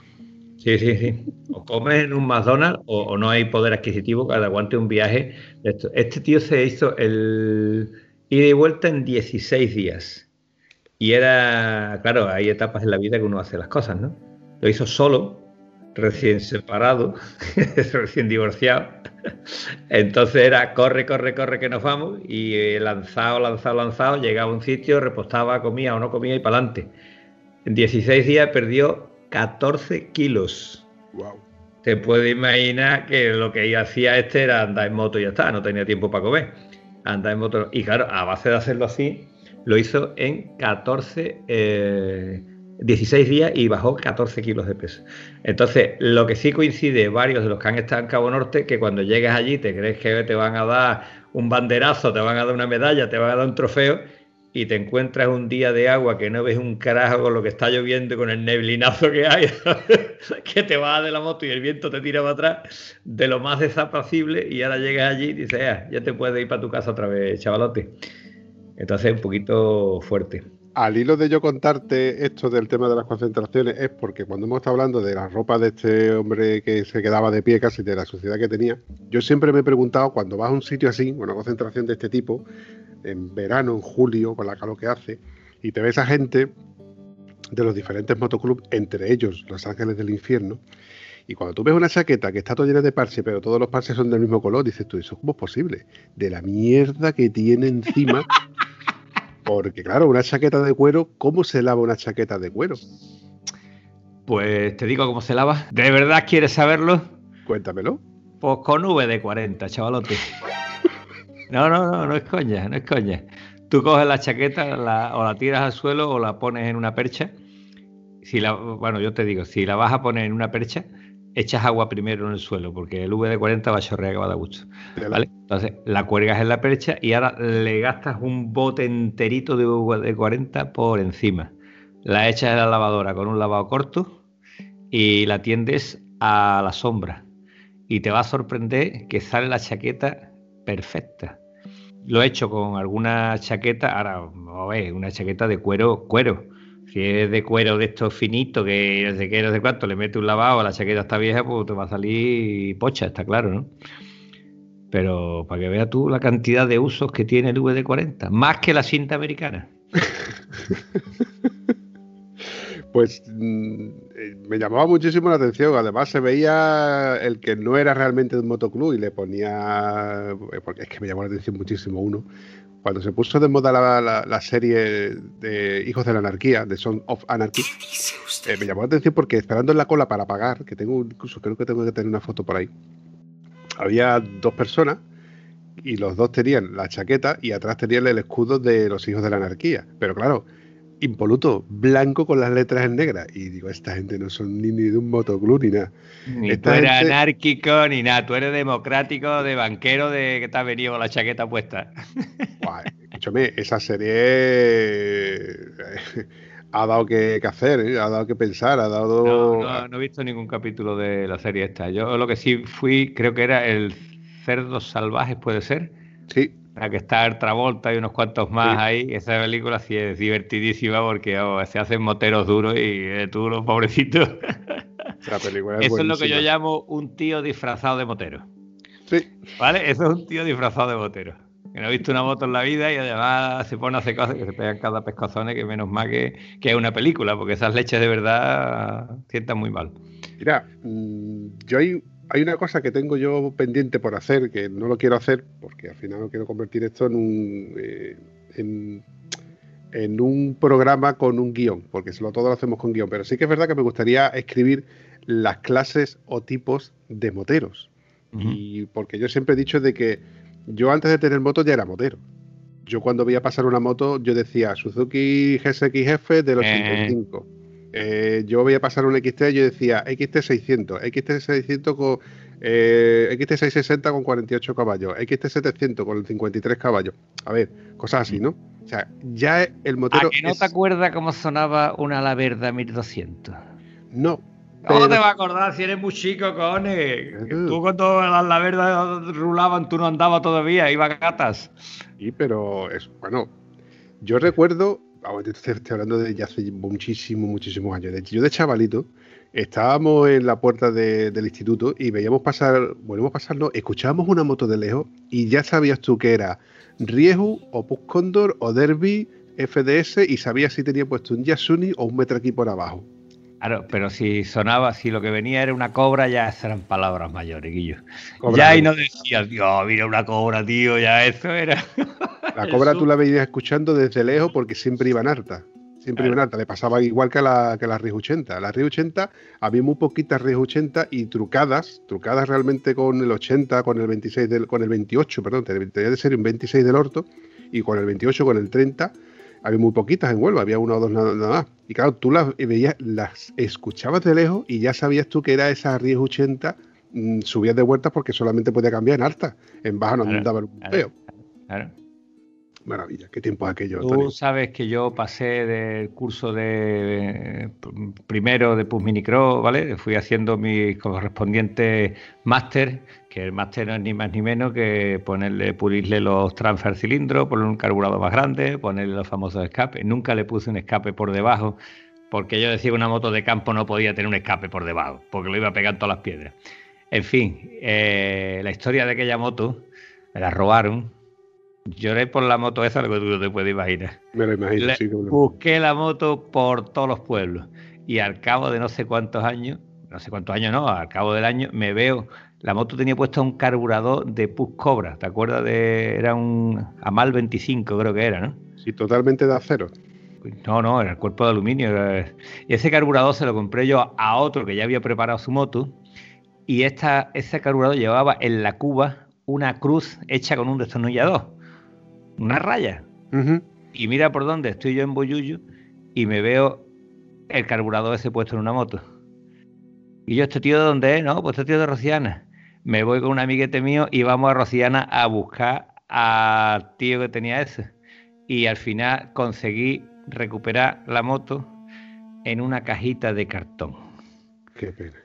Sí, sí, sí. O comes en un McDonald's o, o no hay poder adquisitivo que aguante un viaje de esto. Este tío se hizo el ida y vuelta en 16 días. Y era, claro, hay etapas en la vida que uno hace las cosas, ¿no? Lo hizo solo, recién separado, recién divorciado. Entonces era corre, corre, corre que nos vamos y eh, lanzado, lanzado, lanzado, llegaba a un sitio, repostaba, comía o no comía y para adelante. En 16 días perdió 14 kilos. Wow. Te puedes imaginar que lo que hacía este era andar en moto y ya está, no tenía tiempo para comer. Andar en moto. Y claro, a base de hacerlo así, lo hizo en 14, eh, 16 días y bajó 14 kilos de peso. Entonces, lo que sí coincide varios de los que han estado en Cabo Norte, que cuando llegues allí te crees que te van a dar un banderazo, te van a dar una medalla, te van a dar un trofeo y te encuentras un día de agua que no ves un carajo con lo que está lloviendo con el neblinazo que hay, que te vas de la moto y el viento te tira para atrás, de lo más desapacible y ahora llegas allí y dices, ah, ya te puedes ir para tu casa otra vez, chavalote. Entonces, un poquito fuerte al hilo de yo contarte esto del tema de las concentraciones es porque cuando hemos estado hablando de la ropa de este hombre que se quedaba de pie casi de la sociedad que tenía, yo siempre me he preguntado cuando vas a un sitio así, una concentración de este tipo, en verano, en julio, con la calor que hace, y te ves a gente de los diferentes motoclubs, entre ellos Los Ángeles del Infierno, y cuando tú ves una chaqueta que está toda llena de parches, pero todos los parches son del mismo color, dices tú, ¿eso cómo es posible? De la mierda que tiene encima porque claro, una chaqueta de cuero, ¿cómo se lava una chaqueta de cuero? Pues te digo cómo se lava. ¿De verdad quieres saberlo? Cuéntamelo. Pues con V de 40, chavalote. No, no, no, no es coña, no es coña. Tú coges la chaqueta la, o la tiras al suelo o la pones en una percha. Si la, bueno, yo te digo, si la vas a poner en una percha, echas agua primero en el suelo, porque el V40 va a chorrear que va a dar gusto. ¿vale? Entonces la cuelgas en la percha y ahora le gastas un bote enterito de V40 por encima. La echas en la lavadora con un lavado corto y la tiendes a la sombra. Y te va a sorprender que sale la chaqueta perfecta. Lo he hecho con alguna chaqueta, ahora, a ver, una chaqueta de cuero, cuero si es de cuero de estos finitos, que no sé qué, no sé cuánto, le mete un lavado, la chaqueta está vieja, pues te va a salir pocha, está claro, ¿no? Pero para que veas tú la cantidad de usos que tiene el VD40, más que la cinta americana. pues mm, eh, me llamaba muchísimo la atención. Además, se veía el que no era realmente un motoclub y le ponía. Porque es que me llamó la atención muchísimo uno. Cuando se puso de moda la, serie de Hijos de la Anarquía, de Son of Anarchy, eh, me llamó la atención porque esperando en la cola para pagar, que tengo incluso creo que tengo que tener una foto por ahí, había dos personas y los dos tenían la chaqueta y atrás tenían el escudo de los Hijos de la Anarquía. Pero claro, impoluto, blanco con las letras en negra. Y digo, esta gente no son ni, de un motoclub ni nada. Ni tú eres anárquico ni nada, tú eres democrático, de banquero, de que te has venido con la chaqueta puesta. escúchame, esa serie eh, ha dado que, hacer, ¿eh? ha dado que pensar, ha dado... No, no, he visto ningún capítulo de la serie esta. Yo lo que sí fui, creo que era el Cerdos Salvajes, ¿puede ser? Sí la que está el Travolta y unos cuantos más ahí. Esa película sí es divertidísima porque se hacen moteros duros y eh, tú, los pobrecitos. Eso es lo que yo llamo un tío disfrazado de motero. Sí. ¿Vale? Eso es un tío disfrazado de motero. Que no ha visto una moto en la vida y además se pone a hacer cosas que se pegan cada pescazones, que menos mal que, que es una película, porque esas leches de verdad sientan muy mal. Mira, mm, yo hay hay una cosa que tengo yo pendiente por hacer, que no lo quiero hacer, porque al final no quiero convertir esto en un, eh, en, un programa con un guion, porque lo, todo lo hacemos con guion, pero sí que es verdad que me gustaría escribir las clases o tipos de moteros. Y porque yo siempre he dicho de que yo antes de tener moto ya era motero. Yo cuando veía pasar una moto, yo decía Suzuki GSX-F del 85. Eh, yo voy a pasar un XT, yo decía XT600, XT600 con eh, XT660 con 48 caballos, XT700 con 53 caballos. A ver, cosas así, ¿no? O sea, ya el motor. ¿A que no te acuerdas cómo sonaba una Laverda 1200? No. ¿Cómo te va a acordar si eres muy chico, cojones? Tú cuando las Laverdas rulaban, tú no andabas todavía, iba gatas. Sí, pero es bueno. Yo recuerdo estoy, hablando de ya hace muchísimos, muchísimos años. Yo de chavalito estábamos en la puerta del instituto y veíamos pasar, volvemos a pasarlo, escuchábamos una moto de lejos y ya sabías tú que era Riehu, Opus Condor o Derby FDS y sabías si tenía puesto un Yasuni o un Metra aquí por abajo. Claro, pero si sonaba, si lo que venía era una cobra, ya eran palabras mayores, Guillo. ya ahí no decías, Dios, mira una cobra, tío, ya eso era. La cobra tú la veías escuchando desde lejos porque siempre iban harta. Siempre iban harta. Le pasaba igual que a la, que la RIS 80. La RIS 80, había muy poquitas RIS 80 y trucadas, trucadas realmente con el 80, con el 26 del, con el 28, perdón, tenía de ser un 26 del orto, y con el 28, con el 30, había muy poquitas en Huelva, había una o dos nada, más. Y claro, tú las veías, las escuchabas de lejos y ya sabías tú que era esa RIS 80 mm, subías de vueltas porque solamente podía cambiar en alta. En baja no andaba un peo. Claro maravilla, qué tiempo aquello. Tú sabes que yo pasé del curso de primero de Pusminicro, ¿vale? Fui haciendo mi correspondiente máster, que el máster no es ni más ni menos que ponerle, pulirle los transfer cilindros, ponerle un carburador más grande, ponerle los famosos escapes. Nunca le puse un escape por debajo, porque yo decía que una moto de campo no podía tener un escape por debajo, porque lo iba a pegar todas las piedras. En fin, eh, la historia de aquella moto me la robaron Lloré por la moto esa, lo que tú no te puedes imaginar. Me lo imagino, sí. Busqué la moto por todos los pueblos y al cabo de no sé cuántos años, no sé cuántos años no, al cabo del año me veo, la moto tenía puesto un carburador de Pus Cobra, ¿te acuerdas de, era un Amal 25 creo que era, ¿no? Sí, totalmente de acero. No, no, era el cuerpo de aluminio. Y ese carburador se lo compré yo a otro que ya había preparado su moto y esta, ese carburador llevaba en la cuba una cruz hecha con un destornillador una raya. Y mira por dónde estoy yo en Boyuyo y me veo el carburador ese puesto en una moto. Y yo, ¿este tío de dónde es? No, pues este tío de Rociana. Me voy con un amiguete mío y vamos a Rociana a buscar al tío que tenía ese. Y al final conseguí recuperar la moto en una cajita de cartón. Qué pena.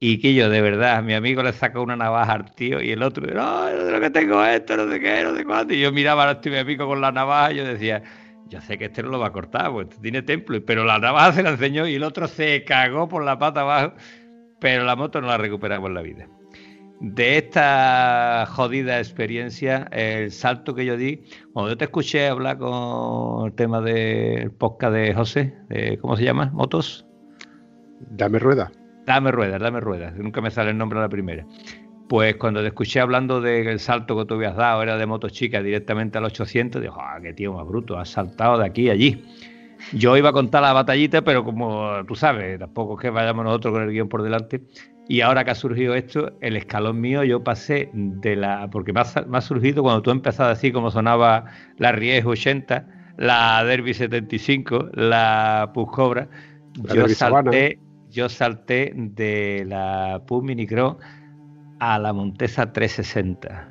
Y que yo, de verdad, mi amigo le sacó una navaja al tío y el otro, no, lo que tengo esto, no sé qué, no sé cuánto. Y yo miraba a este mi amigo con la navaja y yo decía, yo sé que este no lo va a cortar, pues este tiene templo. Pero la navaja se la enseñó y el otro se cagó por la pata abajo, pero la moto no la recuperamos en la vida. De esta jodida experiencia, el salto que yo di, cuando yo te escuché hablar con el tema del podcast de José, de, ¿cómo se llama? ¿Motos? Dame rueda. Dame ruedas, dame ruedas. Nunca me sale el nombre de la primera. Pues cuando te escuché hablando del salto que tú habías dado, era de moto chica directamente al 800, dijo, ah, qué tío más bruto, has saltado de aquí a allí. Yo iba a contar la batallita, pero como tú sabes, tampoco es que vayamos nosotros con el guion por delante. Y ahora que ha surgido esto, el escalón mío, yo pasé de la. Porque me ha, surgido cuando tú empezado así como sonaba la Ries 80, la Derby 75, la Pus Cobra. yo salté, yo salté de la Pus Minicro a la Montesa 360.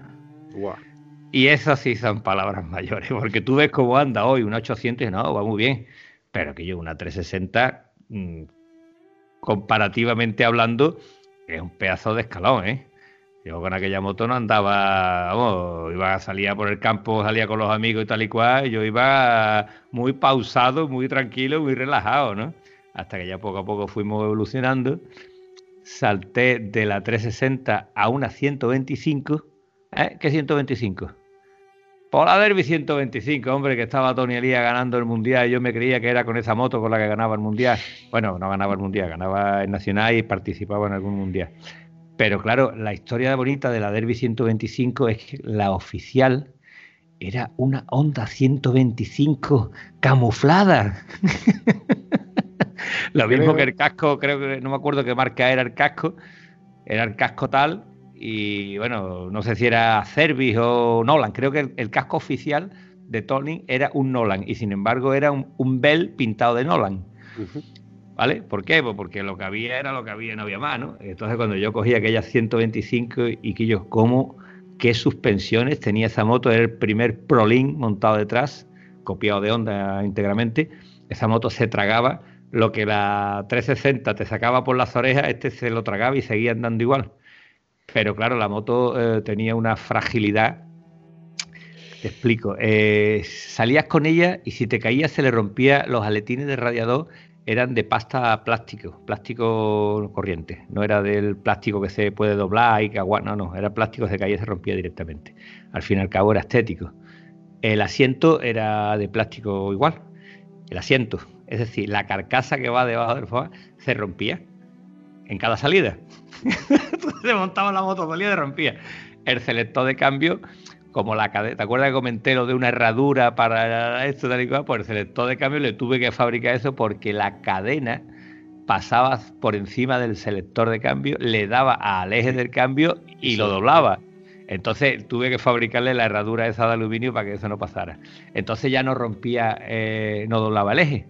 Y eso sí son palabras mayores, porque tú ves cómo anda hoy una 800 y no, va muy bien, pero que yo una 360, mm, comparativamente hablando, es un pedazo de escalón, ¿eh? Yo con aquella moto no andaba, vamos, iba a por el campo, salía con los amigos y tal y cual, yo iba muy pausado, muy tranquilo, muy relajado, ¿no? Hasta que ya poco a poco fuimos evolucionando salté de la 360 a una 125. ¿Eh? ¿Qué 125? Por la Derby 125, hombre, que estaba Tony Elías ganando el mundial. Yo me creía que era con esa moto con la que ganaba el mundial. Bueno, no ganaba el mundial, ganaba el nacional y participaba en algún mundial. Pero claro, la historia bonita de la Derby 125 es que la oficial era una Honda 125 camuflada. Lo mismo que el casco, creo que no me acuerdo qué marca era el casco, era el casco tal, y bueno, no sé si era Cervis o Nolan, creo que el, casco oficial de Tony era un Nolan, y sin embargo era un, Bell pintado de Nolan. ¿Vale? ¿Por qué? Pues porque lo que había era lo que había, no había más, ¿no? Entonces cuando yo cogí aquella 125 y que yo, ¿cómo, qué suspensiones tenía esa moto? Era el primer Prolin montado detrás, copiado de Honda íntegramente. Esa moto se tragaba lo que la 360 te sacaba por las orejas, este se lo tragaba y seguía andando igual. Pero claro, la moto eh, tenía una fragilidad. Te explico. Eh, salías con ella y si te caías se le rompía los aletines del radiador, eran de pasta plástico, plástico corriente. No era del plástico que se puede doblar y que aguanta, no, no, era plástico, se caía y se rompía directamente. Al fin y al cabo era estético. El asiento era de plástico igual, el asiento, es decir, la carcasa que va debajo del foie se rompía en cada salida. se montaba la moto, salía y rompía. El selector de cambio, como la cadena, ¿te acuerdas que comenté lo de una herradura para esto? Tal y cual? Pues el selector de cambio le tuve que fabricar eso porque la cadena pasaba por encima del selector de cambio, le daba al eje del cambio y lo doblaba. Entonces tuve que fabricarle la herradura esa de aluminio para que eso no pasara. Entonces ya no rompía, eh, no doblaba el eje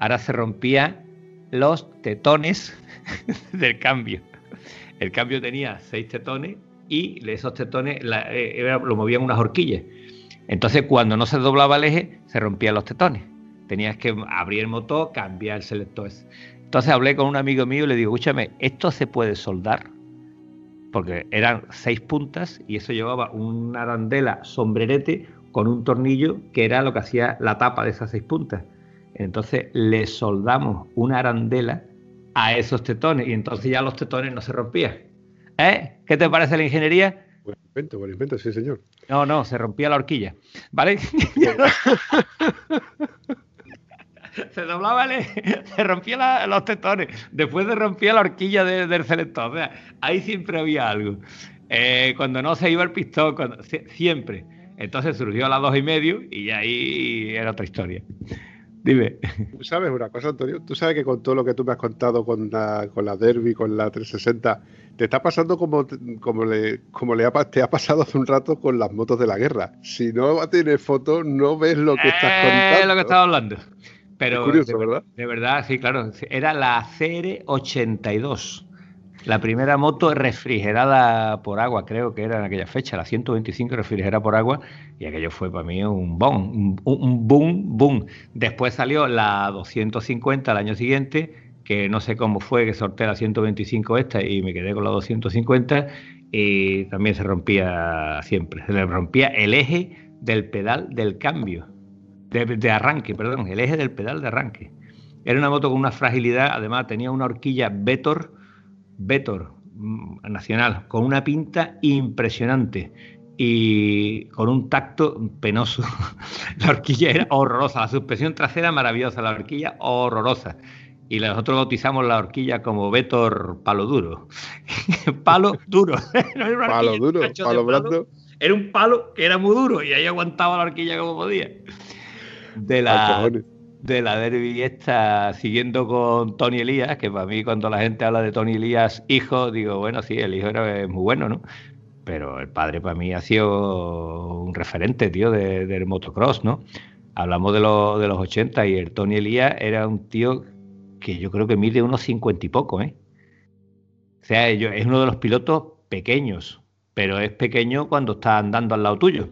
ahora se rompían los tetones del cambio. El cambio tenía seis tetones y esos tetones eh, lo movían unas horquillas. Entonces, cuando no se doblaba el eje, se rompían los tetones. Tenías que abrir el motor, cambiar el selector. Entonces hablé con un amigo mío y le digo, escúchame, ¿esto se puede soldar? Porque eran seis puntas y eso llevaba una arandela sombrerete con un tornillo que era lo que hacía la tapa de esas seis puntas. Entonces le soldamos una arandela a esos tetones y entonces ya los tetones no se rompían. ¿Eh? ¿Qué te parece la ingeniería? Buen invento, buen invento, sí, señor. No, no, se rompía la horquilla. ¿Vale? se doblaba, se rompía los tetones. Después se rompía la horquilla del selector. O sea, ahí siempre había algo. Eh, cuando no se iba el pistón, siempre. Entonces surgió a las dos y medio y ahí era otra historia. Dime. ¿Tú sabes una cosa, Antonio? Tú sabes que con todo lo que tú me has contado con la, con la Derby, con la 360, te está pasando como, como, le, como le te ha pasado hace un rato con las motos de la guerra. Si no tienes fotos, no ves lo que estás contando. Es lo que estaba hablando. Pero curioso, de, ¿verdad? De verdad, sí, claro. Era la CR82. La primera moto refrigerada por agua, creo que era en aquella fecha, la 125 refrigerada por agua, y aquello fue para mí un boom, un, boom, boom. Después salió la 250 al año siguiente, que no sé cómo fue que sorteé la 125 esta y me quedé con la 250, y también se rompía siempre, se le rompía el eje del pedal del cambio, de, arranque, perdón, el eje del pedal de arranque. Era una moto con una fragilidad, además tenía una horquilla Vetor Vetor mm, nacional, con una pinta impresionante y con un tacto penoso. la horquilla era horrorosa, la suspensión trasera maravillosa, la horquilla horrorosa. y nosotros bautizamos la horquilla como Vétor Palo Duro. palo duro. palo duro, palo blando. Era un palo que era muy duro y ahí aguantaba la horquilla como podía. De la, de la derby esta, siguiendo con Tony Elías, que para mí cuando la gente habla de Tony Elías hijo, digo, bueno, sí, el hijo era muy bueno, ¿no? Pero el padre para mí ha sido un referente, tío, del motocross, ¿no? Hablamos de, de los 80 y el Tony Elías era un tío que yo creo que mide unos 50 y poco, ¿eh? O sea, es uno de los pilotos pequeños, pero es pequeño cuando está andando al lado tuyo.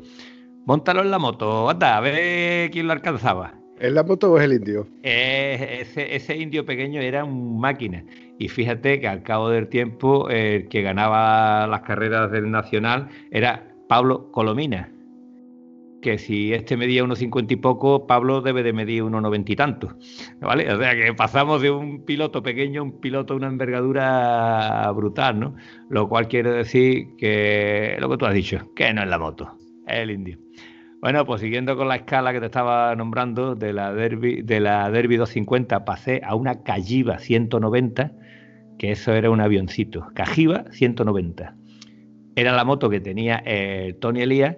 Móntalo en la moto, anda, a ver quién lo alcanzaba. ¿En la moto o es el indio? ese, indio pequeño era un máquina. Y fíjate que al cabo del tiempo el que ganaba las carreras del Nacional era Pablo Colomina. Que si este medía unos cincuenta y poco, Pablo debe de medir unos noventa y tantos. ¿Vale? O sea que pasamos de un piloto pequeño a un piloto de una envergadura brutal, ¿no? Lo cual quiere decir que lo que tú has dicho, que no es la moto, es el indio. Bueno, pues siguiendo con la escala que te estaba nombrando de la Derby, de la Derby 250, pasé a una Cajiva 190, que eso era un avioncito. Cajiva 190. Era la moto que tenía eh, Tony Elías,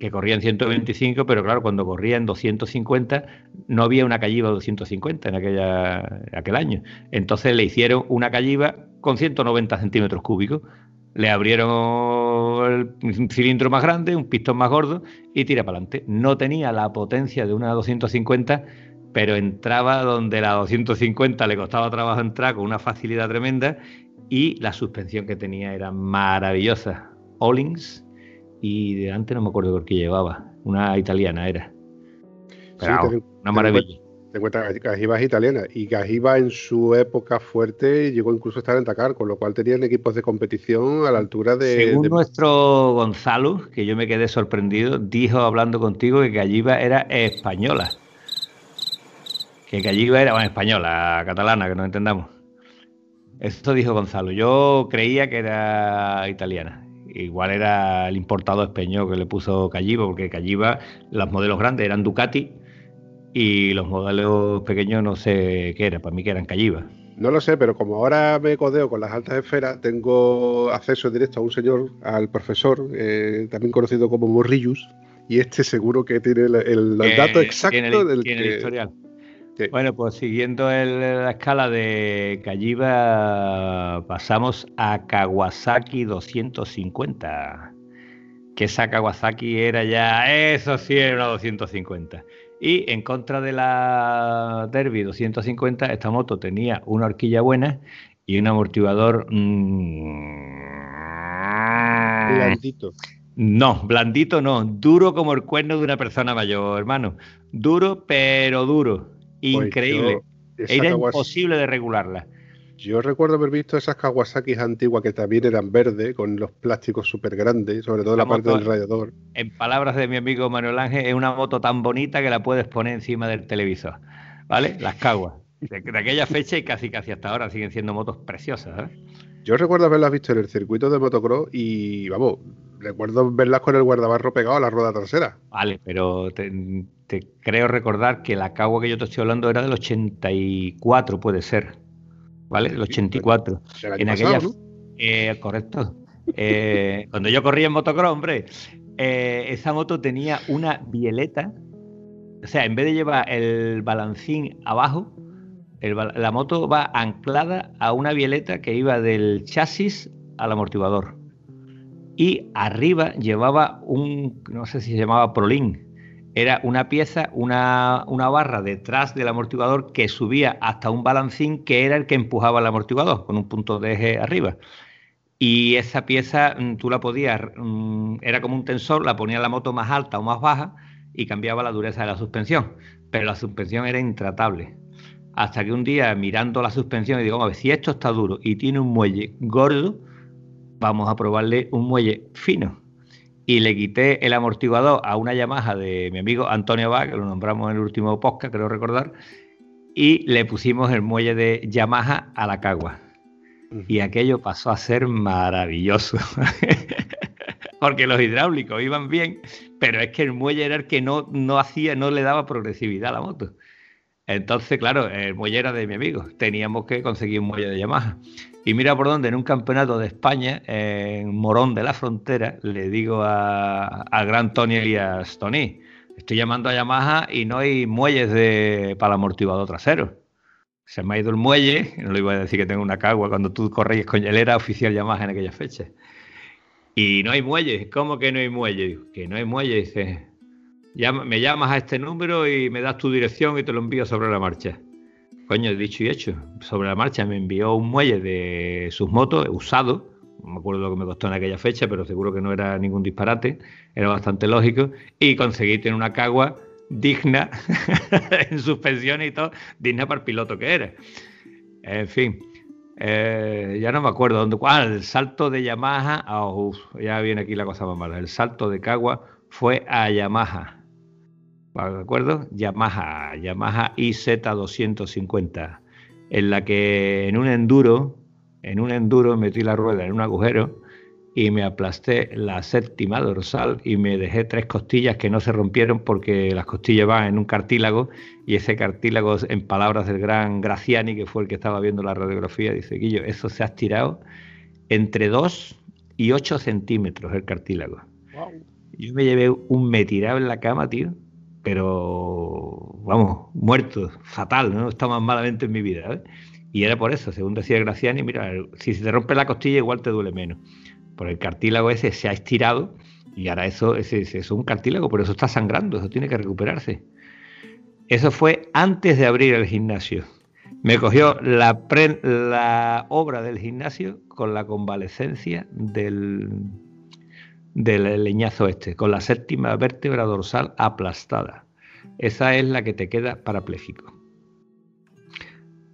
que corría en 125, pero claro, cuando corría en 250 no había una Cajiva 250 en aquella, aquel año. Entonces le hicieron una Cajiva con 190 centímetros cúbicos le abrieron el cilindro más grande, un pistón más gordo y tira para adelante. No tenía la potencia de una 250, pero entraba donde la 250 le costaba trabajo entrar con una facilidad tremenda y la suspensión que tenía era maravillosa. Ollings y de antes no me acuerdo por qué llevaba, una italiana era. una maravilla. Te cuenta Cajiva es italiana y Cajiva en su época fuerte llegó incluso a estar en Dakar, con lo cual tenían equipos de competición a la altura de. Según nuestro Gonzalo, que yo me quedé sorprendido, dijo hablando contigo que Cajiva era española. Que Cajiva era bueno, española, catalana, que nos entendamos. Esto dijo Gonzalo. Yo creía que era italiana. Igual era el importado español que le puso Calliva, porque Calliva, los modelos grandes eran Ducati y los modelos pequeños no sé qué era, para mí que eran Calliva. No lo sé, pero como ahora me codeo con las altas esferas, tengo acceso directo a un señor, al profesor, eh, también conocido como Morrillus, y este seguro que tiene el, dato exacto del historial. Bueno, pues siguiendo la escala de Calliva, pasamos a Kawasaki 250. Que esa Kawasaki era ya, eso sí era una 250. Y en contra de la Derby 250, esta moto tenía una horquilla buena y un amortiguador. Mmm, blandito. No, blandito no, duro como el cuerno de una persona mayor, hermano. Duro, pero duro. Pues Increíble. Era imposible de regularla. Yo recuerdo haber visto esas Kawasaki antiguas que también eran verdes, con los plásticos súper grandes, sobre todo la parte del radiador. En palabras de mi amigo Manuel Ángel, es una moto tan bonita que la puedes poner encima del televisor. ¿Vale? Las Kawas. De, aquella fecha y casi casi hasta ahora siguen siendo motos preciosas. ¿eh? Yo recuerdo haberlas visto en el circuito de motocross y, vamos, recuerdo verlas con el guardabarro pegado a la rueda trasera. Vale, pero te, creo recordar que la Kawa que yo te estoy hablando era del 84, puede ser. ¿Vale? El 84. En aquella. Eh, correcto. Eh, cuando yo corría en motocross, hombre, eh, esa moto tenía una bieleta. O sea, en vez de llevar el balancín abajo, la moto va anclada a una bieleta que iba del chasis al amortiguador. Y arriba llevaba un, no sé si se llamaba Prolin, era una pieza, una, barra detrás del amortiguador que subía hasta un balancín que era el que empujaba el amortiguador con un punto de eje arriba. Y esa pieza mm, tú la podías, mm, era como un tensor, la ponía la moto más alta o más baja y cambiaba la dureza de la suspensión. Pero la suspensión era intratable. Hasta que un día, mirando la suspensión, y digo, a ver, si esto está duro y tiene un muelle gordo, vamos a probarle un muelle fino y le quité el amortiguador a una Yamaha de mi amigo Antonio Bach, que lo nombramos en el último podcast, creo recordar, y le pusimos el muelle de Yamaha a la cagua. Y aquello pasó a ser maravilloso. Porque los hidráulicos iban bien, pero es que el muelle era el que no, no hacía, no le daba progresividad a la moto. Entonces, claro, el muelle era de mi amigo. Teníamos que conseguir un muelle de Yamaha. Y mira por dónde, en un campeonato de España, en Morón de la Frontera, le digo a, gran Tony Elias, Tony, estoy llamando a Yamaha y no hay muelles de, para el amortiguador trasero. Se me ha ido el muelle, no le iba a decir que tengo una cagua cuando tú corrías con él era oficial Yamaha en aquella fecha. Y no hay muelle, ¿cómo que no hay muelle? que no hay muelle, dice, me llamas a este número y me das tu dirección y te lo envío sobre la marcha. Coño, dicho y hecho. Sobre la marcha me envió un muelle de sus motos usado. No me acuerdo lo que me costó en aquella fecha, pero seguro que no era ningún disparate. Era bastante lógico. Y conseguí tener una cagua digna en suspensión y todo, digna para el piloto que era. En fin, eh, ya no me acuerdo dónde. Ah, el salto de Yamaha. Oh, ya viene aquí la cosa más mala. El salto de Cagua fue a Yamaha. ¿De acuerdo? Yamaha, Yamaha IZ250, en la que en un enduro, en un enduro metí la rueda en un agujero y me aplasté la séptima dorsal y me dejé tres costillas que no se rompieron porque las costillas van en un cartílago y ese cartílago, en palabras del gran Graciani, que fue el que estaba viendo la radiografía, dice, Guillo, eso se ha estirado entre 2 y 8 centímetros el cartílago. Yo me llevé un metirado en la cama, tío, pero vamos, muerto, fatal, no está más malamente en mi vida. ¿eh? Y era por eso, según decía Graciani, mira, si se te rompe la costilla igual te duele menos. Por el cartílago ese se ha estirado y ahora eso, es un cartílago, por eso está sangrando, eso tiene que recuperarse. Eso fue antes de abrir el gimnasio. Me cogió la, la obra del gimnasio con la convalecencia del, del leñazo este, con la séptima vértebra dorsal aplastada. Esa es la que te queda parapléjico.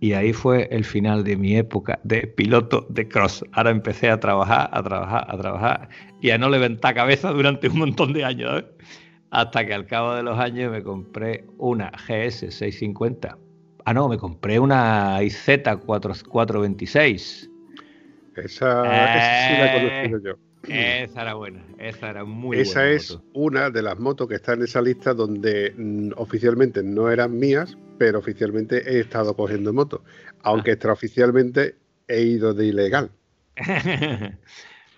Y ahí fue el final de mi época de piloto de cross. Ahora empecé a trabajar, a trabajar, a trabajar y a no levantar cabeza durante un montón de años. ¿eh? Hasta que al cabo de los años me compré una GS 650. Ah, no, me compré una IZ 426. Esa, esa sí la he yo. Esa era buena, esa era muy esa buena. Esa es una de las motos que está en esa lista donde mm, oficialmente no eran mías, pero oficialmente he estado cogiendo motos. Aunque ah. extraoficialmente he ido de ilegal.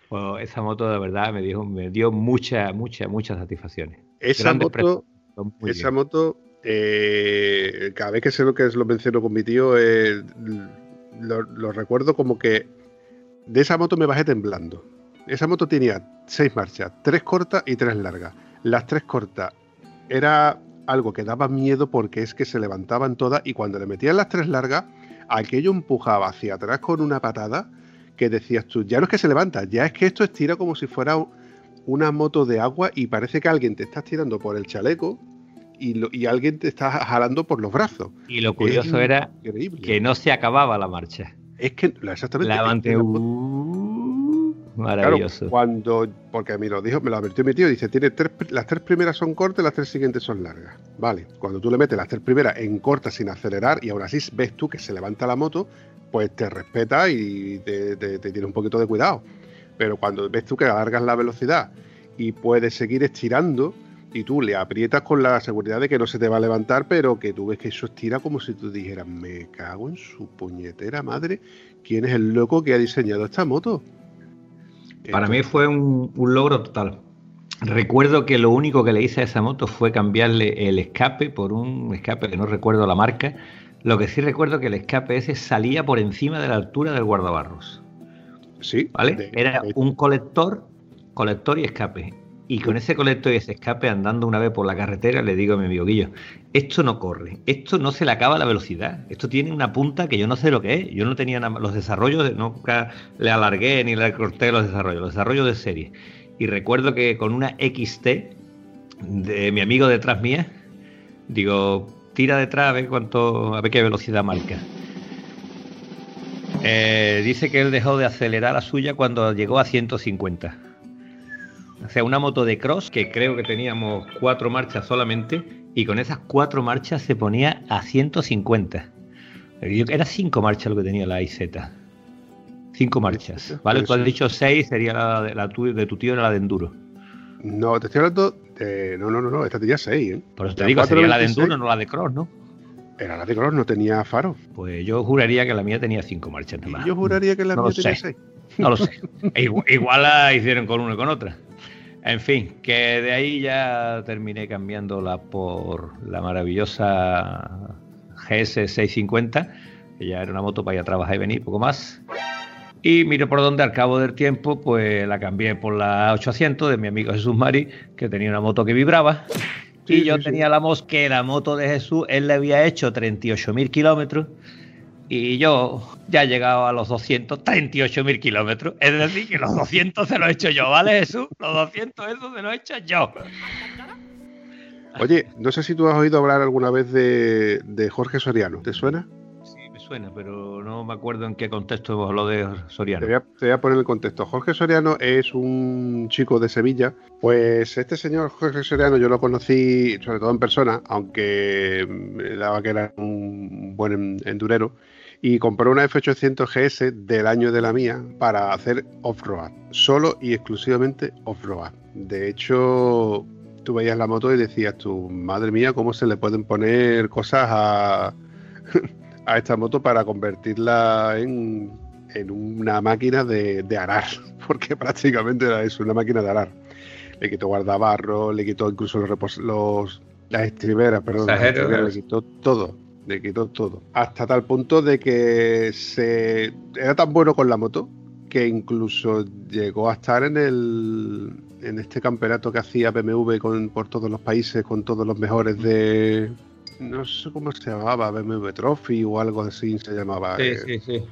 Bueno, esa moto de verdad me, dijo, me dio muchas, muchas, muchas satisfacciones. Esa moto, esa moto eh, cada vez que sé lo que es, lo menciono con mi tío, eh, lo recuerdo como que de esa moto me bajé temblando esa moto tenía seis marchas, tres cortas y tres largas. Las tres cortas era algo que daba miedo porque es que se levantaban todas y cuando le metían las tres largas, aquello empujaba hacia atrás con una patada que decías tú, ya no es que se levanta, ya es que esto estira como si fuera una moto de agua y parece que alguien te está tirando por el chaleco y, alguien te está jalando por los brazos. Y lo curioso era que no se acababa la marcha. Es que exactamente. Maravilloso. cuando, porque a mí lo dijo, me lo advirtió mi tío, dice, tiene tres, las tres primeras son cortas, las tres siguientes son largas. Vale, cuando tú le metes las tres primeras en corta sin acelerar y aún así ves tú que se levanta la moto, pues te respeta y te, tiene un poquito de cuidado. Pero cuando ves tú que alargas la velocidad y puedes seguir estirando, y tú le aprietas con la seguridad de que no se te va a levantar, pero que tú ves que eso estira como si tú dijeras, me cago en su puñetera madre, ¿quién es el loco que ha diseñado esta moto? Para mí fue un, logro total. Recuerdo que lo único que le hice a esa moto fue cambiarle el escape por un escape que no recuerdo la marca. Lo que sí recuerdo que el escape ese salía por encima de la altura del guardabarros. Sí. ¿Vale? Era un colector, colector y escape. Y con ese colector y ese escape andando una vez por la carretera le digo a mi amigo Guillo, esto no corre, esto no se le acaba la velocidad, esto tiene una punta que yo no sé lo que es, yo no tenía nada, los desarrollos, nunca le alargué ni le corté los desarrollos, los desarrollos de serie. Y recuerdo que con una XT de mi amigo detrás mía, digo, tira detrás a ver cuánto, a ver qué velocidad marca. Eh, dice que él dejó de acelerar la suya cuando llegó a 150 o sea, una moto de cross que creo que teníamos cuatro marchas solamente y con esas cuatro marchas se ponía a 150. Era cinco marchas lo que tenía la IZ. Cinco marchas. ¿Vale? Tú has dicho seis, sería la, de, la de tu tío, era la de enduro. No, te estoy hablando de... No, no, no, no, esta tenía seis, ¿eh? Por eso te digo, sería la de enduro, no la de cross, ¿no? Era la de color, no tenía faro. Pues yo juraría que la mía tenía cinco marchas nada más. Yo juraría que la No mía tenía sé. seis. No lo sé. Igual, igual la hicieron con una y con otra. En fin, que de ahí ya terminé cambiándola por la maravillosa GS 650, que ya era una moto para ir a trabajar y venir, poco más. Y mire por dónde al cabo del tiempo, pues la cambié por la 800 de mi amigo Jesús Mari, que tenía una moto que vibraba. Sí, y yo sí, sí. tenía la que la moto de Jesús, él le había hecho 38.000 kilómetros y yo ya he llegado a los 238.000 kilómetros. Es decir, que los 200 se los he hecho yo, ¿vale, Jesús? Los 200 esos se los he hecho yo. Oye, no sé si tú has oído hablar alguna vez de, de Jorge Soriano. ¿Te suena? Sí, me suena, pero no me acuerdo en qué contexto hemos hablado de Soriano. Te voy, a, te voy a poner el contexto. Jorge Soriano es un chico de Sevilla. Pues este señor Jorge Soriano yo lo conocí sobre todo en persona, aunque me daba que era un buen en- endurero. Y compró una F800 GS del año de la mía para hacer off-road. Solo y exclusivamente off-road. De hecho, tú veías la moto y decías tú, madre mía, cómo se le pueden poner cosas a, a esta moto para convertirla en, en una máquina de, de arar, porque prácticamente era eso, una máquina de arar. Le quitó guardabarro, le quitó incluso los, repos- los las estriberas, perdón, las Exagero, estriberas, ¿eh? le quitó todo, le quitó todo. Hasta tal punto de que se era tan bueno con la moto que incluso llegó a estar en el en este campeonato que hacía BMW con, por todos los países con todos los mejores de no sé cómo se llamaba BMW Trophy o algo así se llamaba Sí, eh, sí, sí.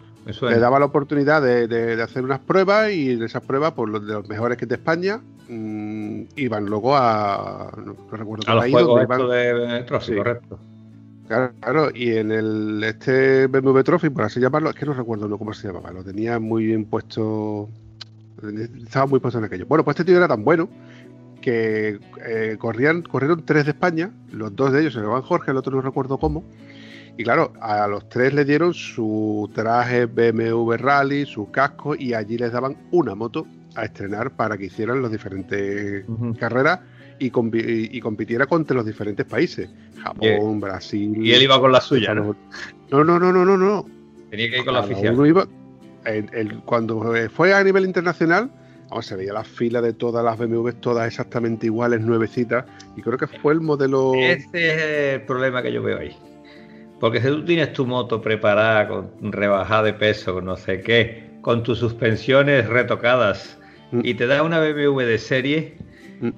Le daba la oportunidad de, de- de hacer unas pruebas y de esas pruebas, por los de los mejores que es de España, mm, iban luego a. No, no recuerdo A los juegos donde iban- de Trophy, Sí. correcto. Claro, y en el este BMW Trophy, por así llamarlo, es que no recuerdo cómo se llamaba, lo tenía muy bien puesto. Estaba muy puesto en aquello. Bueno, pues este tío era tan bueno que eh, corrían, corrieron tres de España, los dos de ellos se llamaban Jorge, el otro no recuerdo cómo. Y claro, a los tres le dieron su traje BMW Rally, su casco, y allí les daban una moto a estrenar para que hicieran las diferentes carreras y, compi- y compitiera contra los diferentes países. Japón, Brasil. Y él iba con la suya, ¿no? No, no, no, no, no, no. Tenía que ir con la oficial. uno iba- el- el- cuando fue a nivel internacional, vamos, se veía la fila de todas las BMW, todas exactamente iguales, nuevecitas, y creo que fue el modelo. Ese es el problema que yo veo ahí. Porque si tú tienes tu moto preparada con rebajada de peso, con no sé qué, con tus suspensiones retocadas. Y te da una BMW de serie, Mm.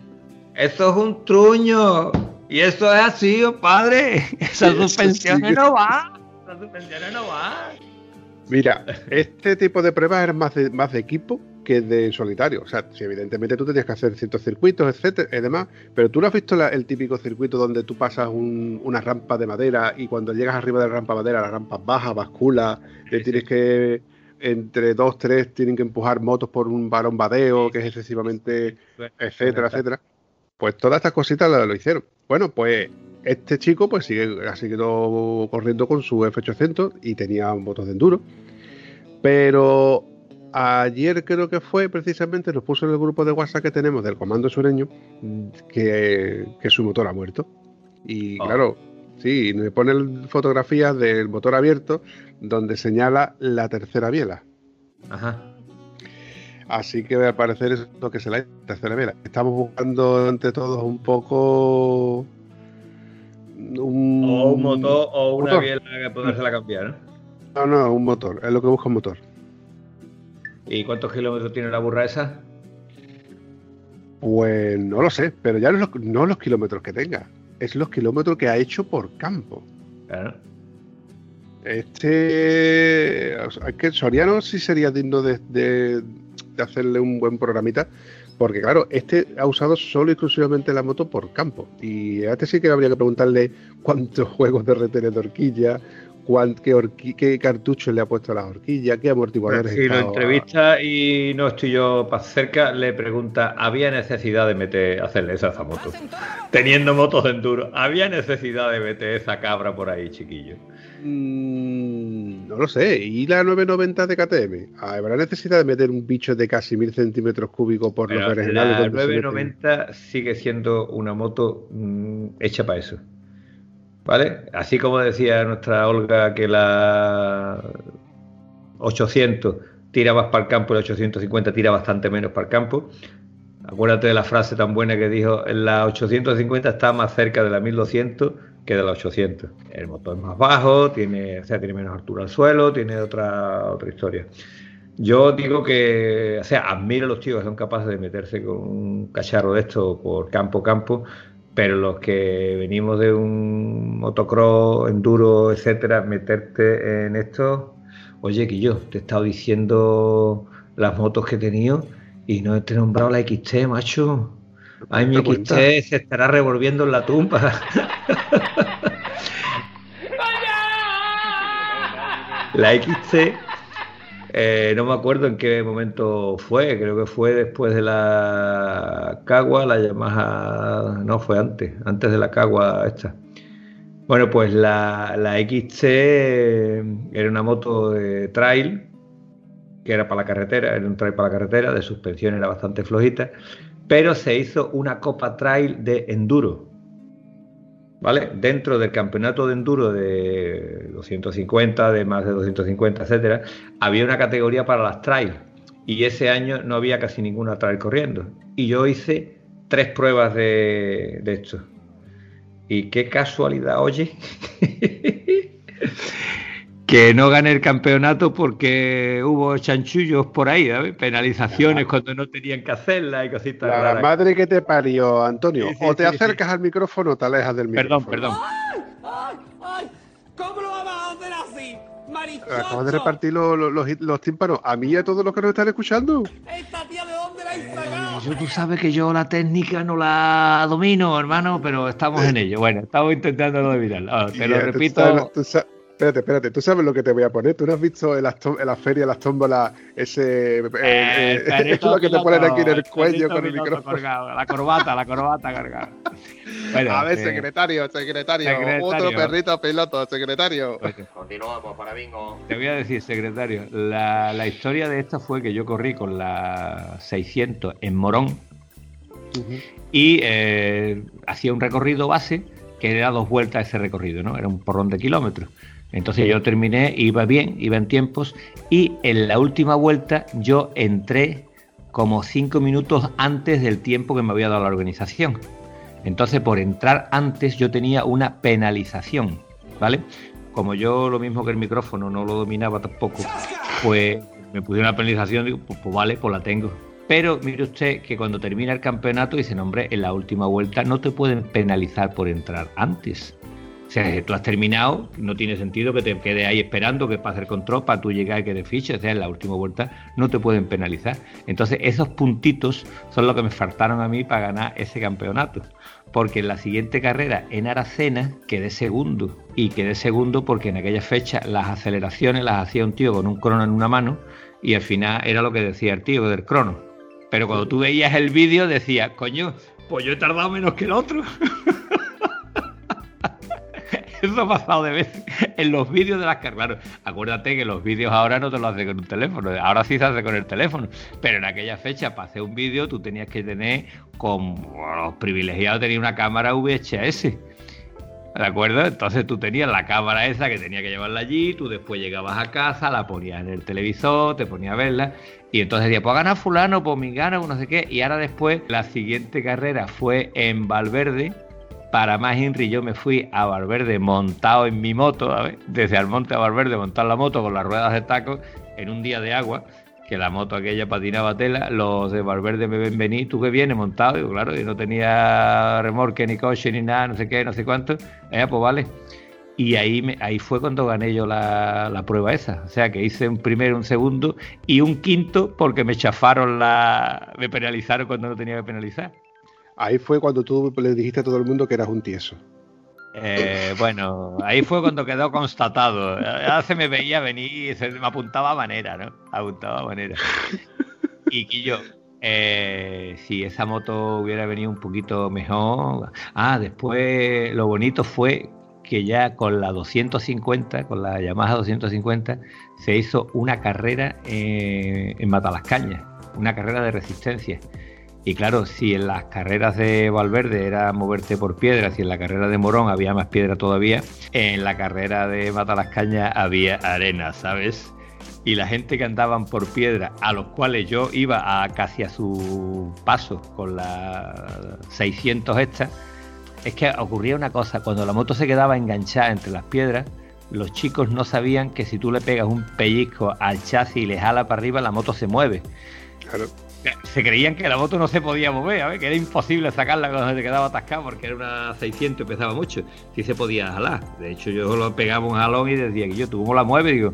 eso es un truño. Y eso es así, oh, padre. Esas suspensiones sí. no van. Esas suspensiones no van. Mira, este tipo de pruebas eran más de, más de equipo que de solitario. O sea, si evidentemente tú tenías que hacer ciertos circuitos, etcétera, y demás, pero tú no has visto la- el típico circuito donde tú pasas un- una rampa de madera y cuando llegas arriba de la rampa de madera, la rampa baja, bascula, Sí, tienes que entre dos, tres tienen que empujar motos por un balón badeo que es excesivamente etcétera, etcétera. Pues todas estas cositas lo, lo hicieron. Bueno, pues este chico pues sigue, ha seguido corriendo con su F800 y tenía motos de enduro. Pero ayer creo que fue precisamente, nos puso en el grupo de WhatsApp que tenemos del Comando Sureño que, que su motor ha muerto. Y Ah. claro, sí, me pone fotografías del motor abierto donde señala la tercera biela. Ajá. Así que al parecer es lo que se la tercera vela. Estamos buscando entre todos un poco. Un, O un motor o una motor. biela que podérsela cambiar, ¿no? No, no, un motor. Es lo que busca un motor. ¿Y cuántos kilómetros tiene la burra esa? Pues no lo sé, pero ya no los, no los kilómetros que tenga. Es los kilómetros que ha hecho por campo. Claro. Este. o sea, es que Soriano sí sería digno de, de- de hacerle un buen programita. Porque, claro, este ha usado solo y exclusivamente la moto por campo. Y a este sí que habría que preguntarle cuántos juegos de retener de horquilla, cuán- qué, horqui- qué cartucho le ha puesto a las horquillas, qué amortiguadores. si lo entrevista y no estoy yo para cerca, le pregunta, ¿había necesidad de meter, hacerle esa esa moto? Teniendo motos de enduro, ¿había necesidad de meter esa cabra por ahí, chiquillo? Mm, no lo sé. ¿Y la 990 de KTM? ¿Habrá necesidad de meter un bicho de casi mil centímetros cúbicos por los berenjenales la donde se meten? 990 sigue siendo una moto mm, hecha para eso. ¿Vale? Así como decía nuestra Olga que la 800 tira más para el campo y la 850 tira bastante menos para el campo. Acuérdate de la frase tan buena que dijo, la 850 está más cerca de la 1200 que de la 800. El motor es más bajo, tiene, o sea, tiene menos altura al suelo, tiene otra, otra historia. Yo digo que, o sea, admiro a los tíos que son capaces de meterse con un cacharro de esto por campo a campo, pero los que venimos de un motocross, enduro, etcétera, meterte en esto, oye, que yo te he estado diciendo las motos que he tenido y no te he nombrado la XT, macho. Ay, mi XT se estará revolviendo en la tumba. la XT eh, no me acuerdo en qué momento fue, creo que fue después de la Cagua, la Yamaha, no, fue antes, antes de la Cagua esta. Bueno, pues la, la XC era una moto de trail, que era para la carretera, era un trail para la carretera, de suspensión era bastante flojita, pero se hizo una Copa Trail de enduro. ¿Vale? Dentro del campeonato de enduro de 250, de más de 250, etcétera, había una categoría para las trail y ese año no había casi ninguna trail corriendo. Y yo hice tres pruebas de, de esto. Y qué casualidad, oye. que no gané el campeonato porque hubo chanchullos por ahí, ¿sabes? penalizaciones cuando no tenían que hacerla y cositas. La, madre que te parió, Antonio. o te acercas al micrófono o te alejas del micrófono. Perdón, perdón. ¡Ay, ay! ¿Cómo lo vamos a hacer así? Acabas de repartir los, los, los, tímpanos a mí y a todos los que nos están escuchando. ¿Esta tía de dónde la sacado? yo, tú sabes que yo la técnica no la domino, hermano, pero estamos en ello. Bueno, estamos intentando no dominarla. te lo repito. Espérate, espérate, tú sabes lo que te voy a poner. ¿Tú no has visto en las, en las ferias, las tómbolas, ese. Eh, eh, eh es lo que te ponen aquí en el cuello con el micrófono. la corbata, la corbata cargada. a ver, eh, secretario, secretario, Otro perrito piloto, secretario. Continuamos para bingo. Te voy a decir, secretario. La, la, historia de esta fue que yo corrí con la 600 en Morón y eh, hacía un recorrido base que era dos vueltas ese recorrido, ¿no? Era un porrón de kilómetros. Entonces yo terminé, iba bien, iba en tiempos y en la última vuelta yo entré como cinco minutos antes del tiempo que me había dado la organización. Entonces por entrar antes yo tenía una penalización, ¿vale? Como yo lo mismo que el micrófono no lo dominaba tampoco, pues me pusieron una penalización, digo, pues, pues vale, pues la tengo. Pero mire usted que cuando termina el campeonato dice, hombre, en la última vuelta no te pueden penalizar por entrar antes. O sea, tú has terminado, no tiene sentido que te quedes ahí esperando que pase el control para tú llegar y que te fiches. O sea, en la última vuelta no te pueden penalizar. Entonces, esos puntitos son los que me faltaron a mí para ganar ese campeonato. Porque en la siguiente carrera en Aracena quedé segundo. Y quedé segundo porque en aquella fecha las aceleraciones las hacía un tío con un crono en una mano. Y al final era lo que decía el tío del crono. Pero cuando tú veías el vídeo decías, coño, pues yo he tardado menos que el otro. Eso ha pasado de vez en los vídeos de las carreras. Acuérdate que los vídeos ahora no te lo hace con un teléfono, ahora sí se hace con el teléfono. Pero en aquella fecha, para hacer un vídeo, tú tenías que tener, como los privilegiados, tenía una cámara VHS. ¿De acuerdo? Entonces tú tenías la cámara esa que tenía que llevarla allí, tú después llegabas a casa, la ponías en el televisor, te ponías a verla, y entonces decía, pues gana fulano, pues mi gana, pues no sé qué, y ahora después la siguiente carrera fue en Valverde, para más Henry yo me fui a Valverde montado en mi moto, desde Almonte a Valverde montar la moto con las ruedas de taco en un día de agua, que la moto aquella patinaba tela, los de Valverde me ven venir, tú que vienes montado, digo, claro, y no tenía remorque ni coche ni nada, no sé qué, no sé cuánto, eh, pues vale. Y ahí, me, ahí fue cuando gané yo la, la, prueba esa. O sea que hice un primero, un segundo y un quinto porque me chafaron la. me penalizaron cuando no tenía que penalizar. Ahí fue cuando tú le dijiste a todo el mundo que eras un tieso. Eh, bueno, ahí fue cuando quedó constatado. Ya se me veía venir, se me apuntaba a manera, ¿no? Apuntaba a manera. Y que yo, eh, si esa moto hubiera venido un poquito mejor. Ah, después lo bonito fue que ya con la 250, con la Yamaha 250, se hizo una carrera eh, en Matalascañas, una carrera de resistencia. Y claro, si en las carreras de Valverde era moverte por piedras y en la carrera de Morón había más piedra todavía, en la carrera de Matalascaña había arena, ¿sabes? Y la gente que andaban por piedra, a los cuales yo iba a casi a su paso con la 600 esta, es que ocurría una cosa, cuando la moto se quedaba enganchada entre las piedras, los chicos no sabían que si tú le pegas un pellizco al chasis y le jala para arriba, la moto se mueve. Claro. Se creían que la moto no se podía mover, ¿sabes? que era imposible sacarla cuando se quedaba atascada porque era una 600 y pesaba mucho. Sí se podía jalar. De hecho, yo lo pegaba un jalón y decía que yo, ¿tú cómo la mueves? Digo,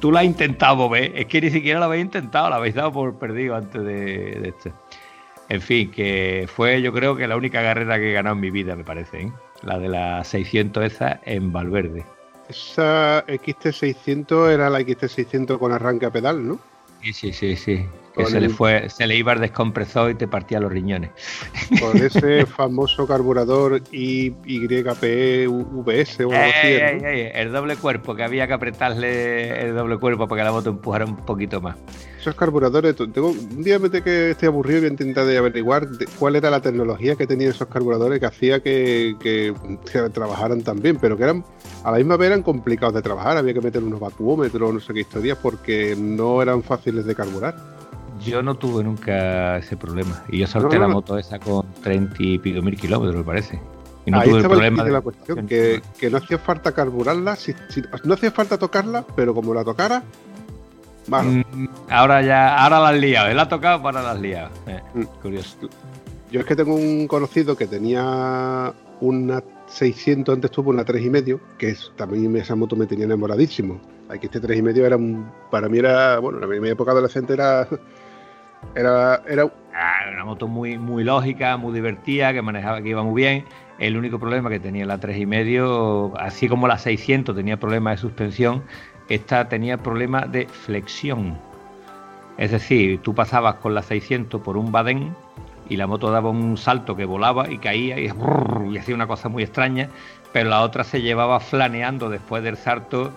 tú la has intentado mover. Es que ni siquiera la habéis intentado, la habéis dado por perdido antes de, de esto. En fin, que fue yo creo que la única carrera que he ganado en mi vida, me parece. ¿eh? La de la 600 esa en Valverde. Esa XT600 era la XT600 con arranque a pedal, ¿no? Sí, sí, sí, sí. Que se le fue, se le iba el descompresor y te partía los riñones. Con ese famoso carburador YPE VS o algo así. El doble cuerpo, que había que apretarle el doble cuerpo para que la moto empujara un poquito más. Esos carburadores, tengo, un día me que estoy aburrido y voy a intentar de averiguar de cuál era la tecnología que tenían esos carburadores que hacía que, que- que trabajaran tan bien, pero que eran a la misma vez eran complicados de trabajar, había que meter unos vacuómetros, no sé qué historias, porque no eran fáciles de carburar. Yo no tuve nunca ese problema. Y yo solté No, no, la moto esa con 30 y pico mil kilómetros, me parece. Y no Ahí tuve el problema de la cuestión, que, que no hacía falta carburarla, si- si- no hacía falta tocarla, pero como la tocara, malo. Mm, Ahora ya, ahora la has liado. Él ha tocado, para la has liado. Eh, Mm. Curioso. Yo es que tengo un conocido que tenía una 600, antes tuvo una 3,5, que es, también esa moto me tenía enamoradísimo. Aquí este 3,5 era un, para mí era, bueno, en mi época adolescente era, era, era Ah, una moto muy, muy lógica, muy divertida, que manejaba, que iba muy bien. El único problema que tenía la 3,5, así como la 600 tenía problemas de suspensión, esta tenía problemas de flexión. Es decir, tú pasabas con la 600 por un badén y la moto daba un salto que volaba y caía y, y hacía una cosa muy extraña, pero la otra se llevaba flaneando después del salto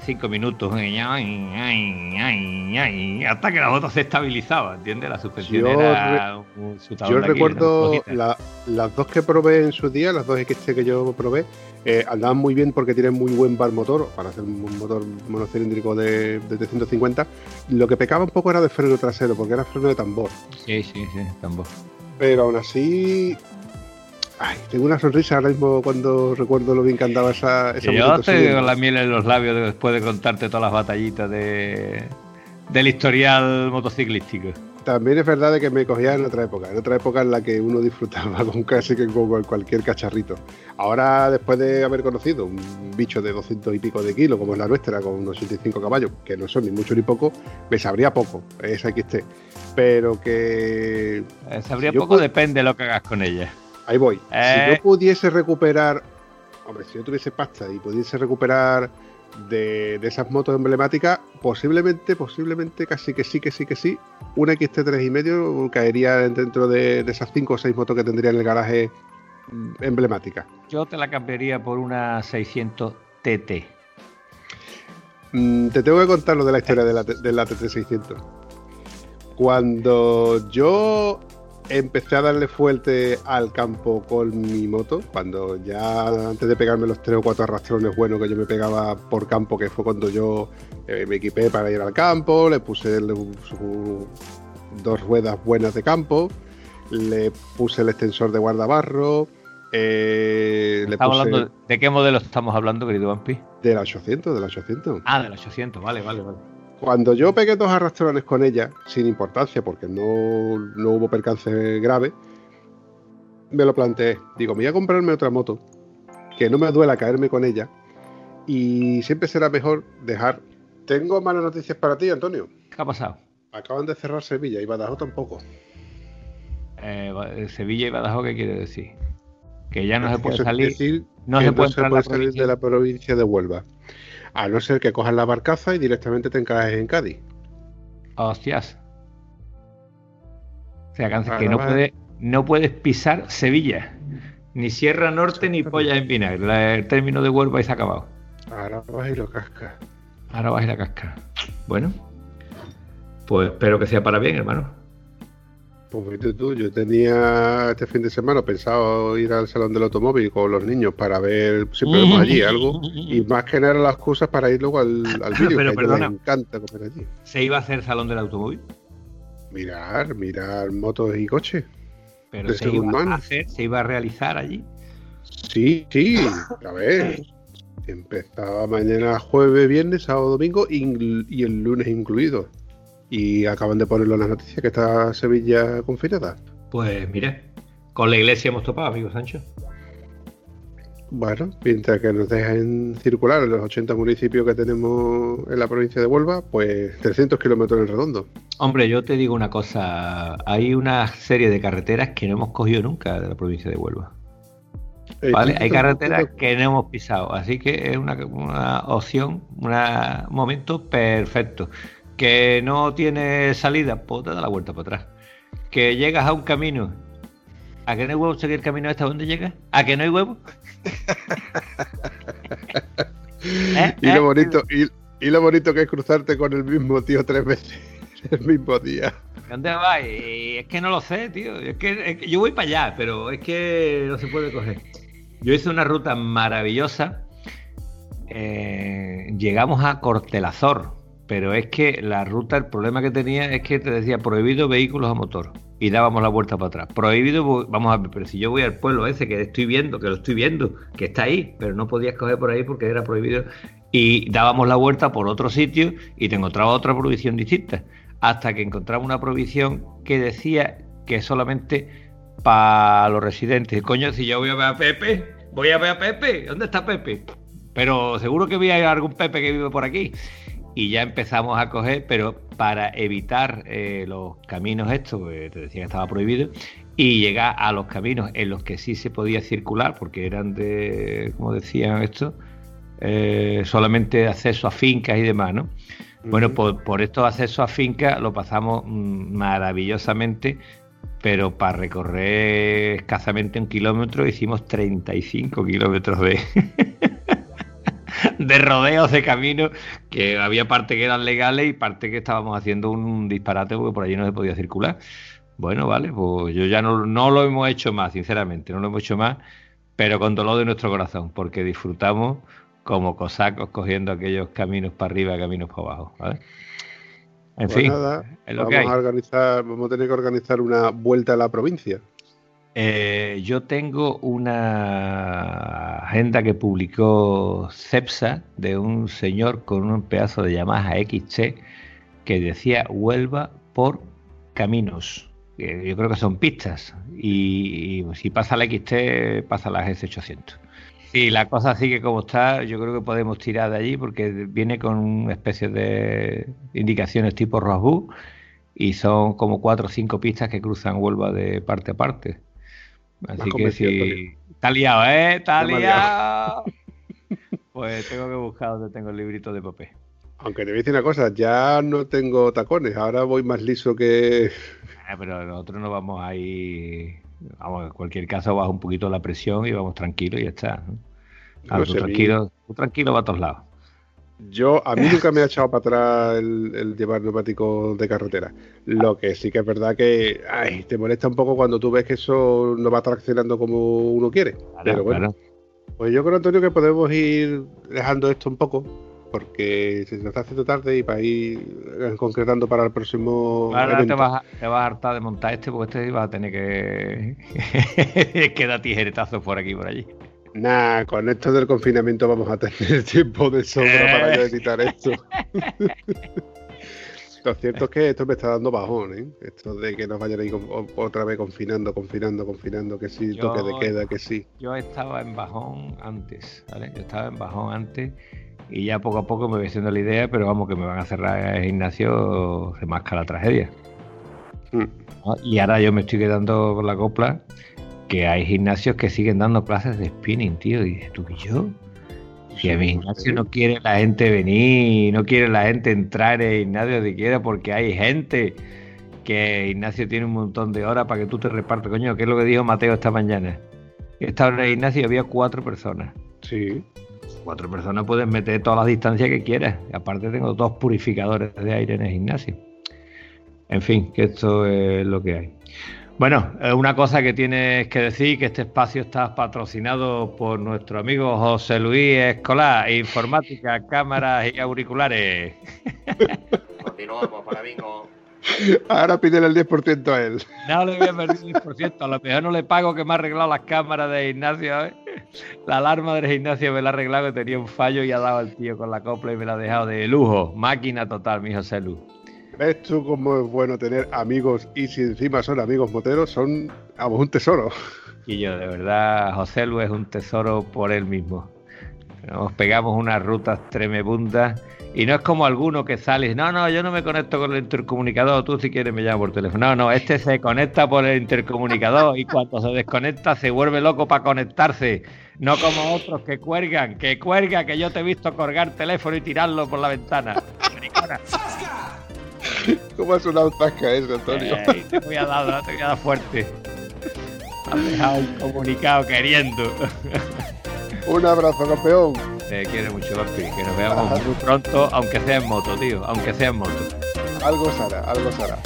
cinco minutos ay, ay, ay, ay, hasta que la moto se estabilizaba, ¿entiendes? La suspensión Yo era un Yo aquí, recuerdo la- las dos que probé en su día, las dos XT que yo probé, eh, andaban muy bien porque tienen muy buen bar motor, para hacer un motor monocilíndrico de, de 350. Lo que pecaba un poco era de freno trasero, porque era freno de tambor. Sí, sí, sí, tambor. Pero aún así. Ay, tengo una sonrisa ahora mismo cuando recuerdo lo bien que andaba esa, esa Yo estoy con la miel en los labios después de contarte todas las batallitas de, del historial motociclístico. También es verdad de que me cogía en otra época, en otra época en la que uno disfrutaba con casi que con cualquier cacharrito. Ahora, después de haber conocido un bicho de 200 y pico de kilos, como es la nuestra, con unos 85 caballos, que no son ni mucho ni poco, me sabría poco esa XT. Pero que Eh, sabría Si poco, depende de lo que hagas con ella. Ahí voy. Eh. Si yo pudiese recuperar, hombre, si yo tuviese pasta y pudiese recuperar de, de esas motos emblemáticas, posiblemente, posiblemente, casi que sí, que sí, que sí, una XT3 y medio caería dentro de, de esas 5 o 6 motos que tendría en el garaje emblemática. Yo te la cambiaría por una 600 TT. Mm, te tengo que contar lo de la historia de la, de la TT600. Cuando yo empecé a darle fuerte al campo con mi moto, cuando ya antes de pegarme los tres o cuatro arrastrones buenos que yo me pegaba por campo, que fue cuando yo eh, me equipé para ir al campo, le puse su- dos ruedas buenas de campo, le puse el extensor de guardabarro, eh, le puse hablando, ¿De qué modelo estamos hablando, querido Vampi? de la 800, de la 800. Ah, del 800, vale, vale, vale. Cuando yo pegué dos arrastrones con ella, sin importancia, porque no, no hubo percance grave, me lo planteé. Digo, me voy a comprarme otra moto, que no me duela caerme con ella, y siempre será mejor dejar. Tengo malas noticias para ti, Antonio. ¿Qué ha pasado? Acaban de cerrar Sevilla y Badajoz tampoco. Eh, Sevilla y Badajoz, ¿qué quiere decir? Que ya no se puede salir. no se puede entrar en la salir de la provincia de Huelva. A no ser que cojas la barcaza y directamente te encajes en Cádiz. Hostias. O sea, que, que no, puede, no puedes pisar Sevilla. Ni Sierra Norte ni Polla en Vinagre. La- El término de Huelva y se ha acabado. Ahora vas y lo cascas. Ahora vas a ir a cascar. Bueno, pues espero que sea para bien, hermano. Pues vete tú, yo tenía este fin de semana pensado ir al salón del automóvil con los niños para ver si podemos allí algo y más que nada las cosas para ir luego al, al vídeo, Pero que perdona. les encanta comer allí. ¿Se iba a hacer salón del automóvil? Mirar, mirar motos y coches. Pero se iba a hacer, se iba a realizar allí. Sí, sí, a ver. Empezaba mañana jueves, viernes, sábado, domingo y el lunes incluido. Y acaban de ponerlo en las noticias que está Sevilla confinada. Pues mire, con la iglesia hemos topado, amigo Sancho. Bueno, mientras que nos dejen circular en los 80 municipios que tenemos en la provincia de Huelva, pues 300 kilómetros en redondo. Hombre, yo te digo una cosa, hay una serie de carreteras que no hemos cogido nunca de la provincia de Huelva. ¿Vale? Hay carreteras que no hemos pisado, así que es una, una opción, una- un momento perfecto. Que no tiene salida, pues te da la vuelta para atrás. Que llegas a un camino, ¿a que no hay huevo seguir el camino hasta dónde llegas? ¿A que no hay huevo? ¿Eh? Y ¿Eh? lo bonito, y, y lo bonito que es cruzarte con el mismo tío tres veces el mismo día. ¿Dónde vas? Y es que no lo sé, tío. Es que, es que yo voy para allá, pero es que no se puede coger. Yo hice una ruta maravillosa. eh, llegamos a Cortelazor, pero es que la ruta, el problema que tenía es que te decía prohibido vehículos a motor y dábamos la vuelta para atrás. Prohibido, vamos a ver, pero si yo voy al pueblo ese que estoy viendo, que lo estoy viendo, que está ahí, pero no podías coger por ahí porque era prohibido y dábamos la vuelta por otro sitio y te encontraba otra prohibición distinta hasta que encontramos una prohibición que decía que solamente para los residentes. Coño, si yo voy a ver a Pepe, voy a ver a Pepe. ¿Dónde está Pepe? Pero seguro que vi a algún Pepe que vive por aquí. Y ya empezamos a coger, pero para evitar eh, los caminos estos, que te decía que estaba prohibido, y llegar a los caminos en los que sí se podía circular, porque eran de, como decían esto, eh, solamente acceso a fincas y demás, ¿no? Bueno, por, por estos accesos a fincas lo pasamos mm, maravillosamente, pero para recorrer escasamente un kilómetro hicimos 35 kilómetros de, de rodeos de camino, que había parte que eran legales y parte que estábamos haciendo un disparate porque por allí no se podía circular. Bueno, vale, pues yo ya no, no lo hemos hecho más, sinceramente, no lo hemos hecho más, pero con dolor de nuestro corazón, porque disfrutamos como cosacos cogiendo aquellos caminos para arriba y caminos para abajo. ¿vale? En Pues fin, nada, es lo vamos que hay. a organizar, vamos a tener que organizar una vuelta a la provincia. Eh, yo tengo una agenda que publicó CEPSA de un señor con un pedazo de Yamaha XC que decía Huelva por caminos. que yo creo que son pistas. Y, si pasa la XT, pasa la GS800. Si la cosa sigue como está, yo creo que podemos tirar de allí porque viene con una especie de indicaciones tipo Rosbu y son como cuatro o cinco pistas que cruzan Huelva de parte a parte. Así que si... Está liado, ¿eh? Está liado. Pues tengo que buscar donde tengo el librito de papel. Aunque te voy a decir una cosa, ya no tengo tacones, ahora voy más liso que... Ah, pero nosotros no vamos a ir. Vamos, en cualquier caso, baja un poquito la presión y vamos tranquilos y ya está. ¿no? No tú tranquilo, tú tranquilo va a todos lados. Yo, a mí nunca me ha echado para atrás el, el llevar neumáticos de carretera. Lo que sí que es verdad que ay, te molesta un poco cuando tú ves que eso no va traccionando como uno quiere. Claro, Pero bueno, claro. pues yo creo, Antonio, que podemos ir dejando esto un poco, porque se nos está haciendo tarde y para ir concretando para el próximo Ahora te vas, a, te vas a hartar de montar este porque este vas a tener que. que dar tijeretazos por aquí y por allí. Nah, con esto del confinamiento vamos a tener tiempo de sobra para yo editar esto. Lo cierto es que esto me está dando bajón, ¿eh? Esto de que nos vayan a ir con- o- otra vez confinando, confinando, confinando, que sí, Yo- toque de queda, que sí. Yo estaba en bajón antes, ¿vale? Yo estaba en bajón antes y ya poco a poco me voy haciendo la idea, pero vamos, que me van a cerrar el gimnasio, se masca la tragedia. Mm. ¿no? Y ahora yo me estoy quedando con la copla que hay gimnasios que siguen dando clases de spinning, tío. Y dices, tú que yo. Si a mi gimnasio no quiere la gente venir, no quiere la gente entrar en gimnasio donde quiera porque hay gente que Ignacio tiene un montón de horas para que tú te repartas. Coño, ¿qué es lo que dijo Mateo esta mañana? En el gimnasio y había cuatro personas. Sí. Cuatro personas puedes meter todas las distancias que quieras. Aparte tengo dos purificadores de aire en el gimnasio. En fin, que esto es lo que hay. Bueno, eh, una cosa que tienes que decir, que este espacio está patrocinado por nuestro amigo José Luis Escolar, informática, cámaras y auriculares. Continuamos para bingo. Ahora pídele el 10% a él. No le voy a pedir el 10%, a lo mejor no le pago que me ha arreglado las cámaras de Ignacio. ¿eh? La alarma del Ignacio me la ha arreglado, que tenía un fallo y ha dado el tío con la copla y me la ha dejado de lujo. Máquina total, mi José Luis. ¿Ves tú cómo es bueno tener amigos y si encima son amigos moteros, son vamos, un tesoro? Y yo, de verdad, José Luis es un tesoro por él mismo. Nos pegamos unas rutas tremebundas y no es como alguno que sale y dice, no, no, yo no me conecto con el intercomunicador, tú si quieres me llamas por teléfono. No, no, este se conecta por el intercomunicador y cuando se desconecta se vuelve loco para conectarse. No como otros que cuelgan, que cuelga, que yo te he visto colgar teléfono y tirarlo por la ventana. ¿Cómo ha sonado tasca eso, Antonio? Te voy a dar, te voy a dar fuerte. Has dejado un comunicado queriendo. Un abrazo, campeón. Te quiero mucho, papi. Que nos veamos muy pronto, aunque sea en moto, tío. Aunque sea en moto. Algo será, algo será.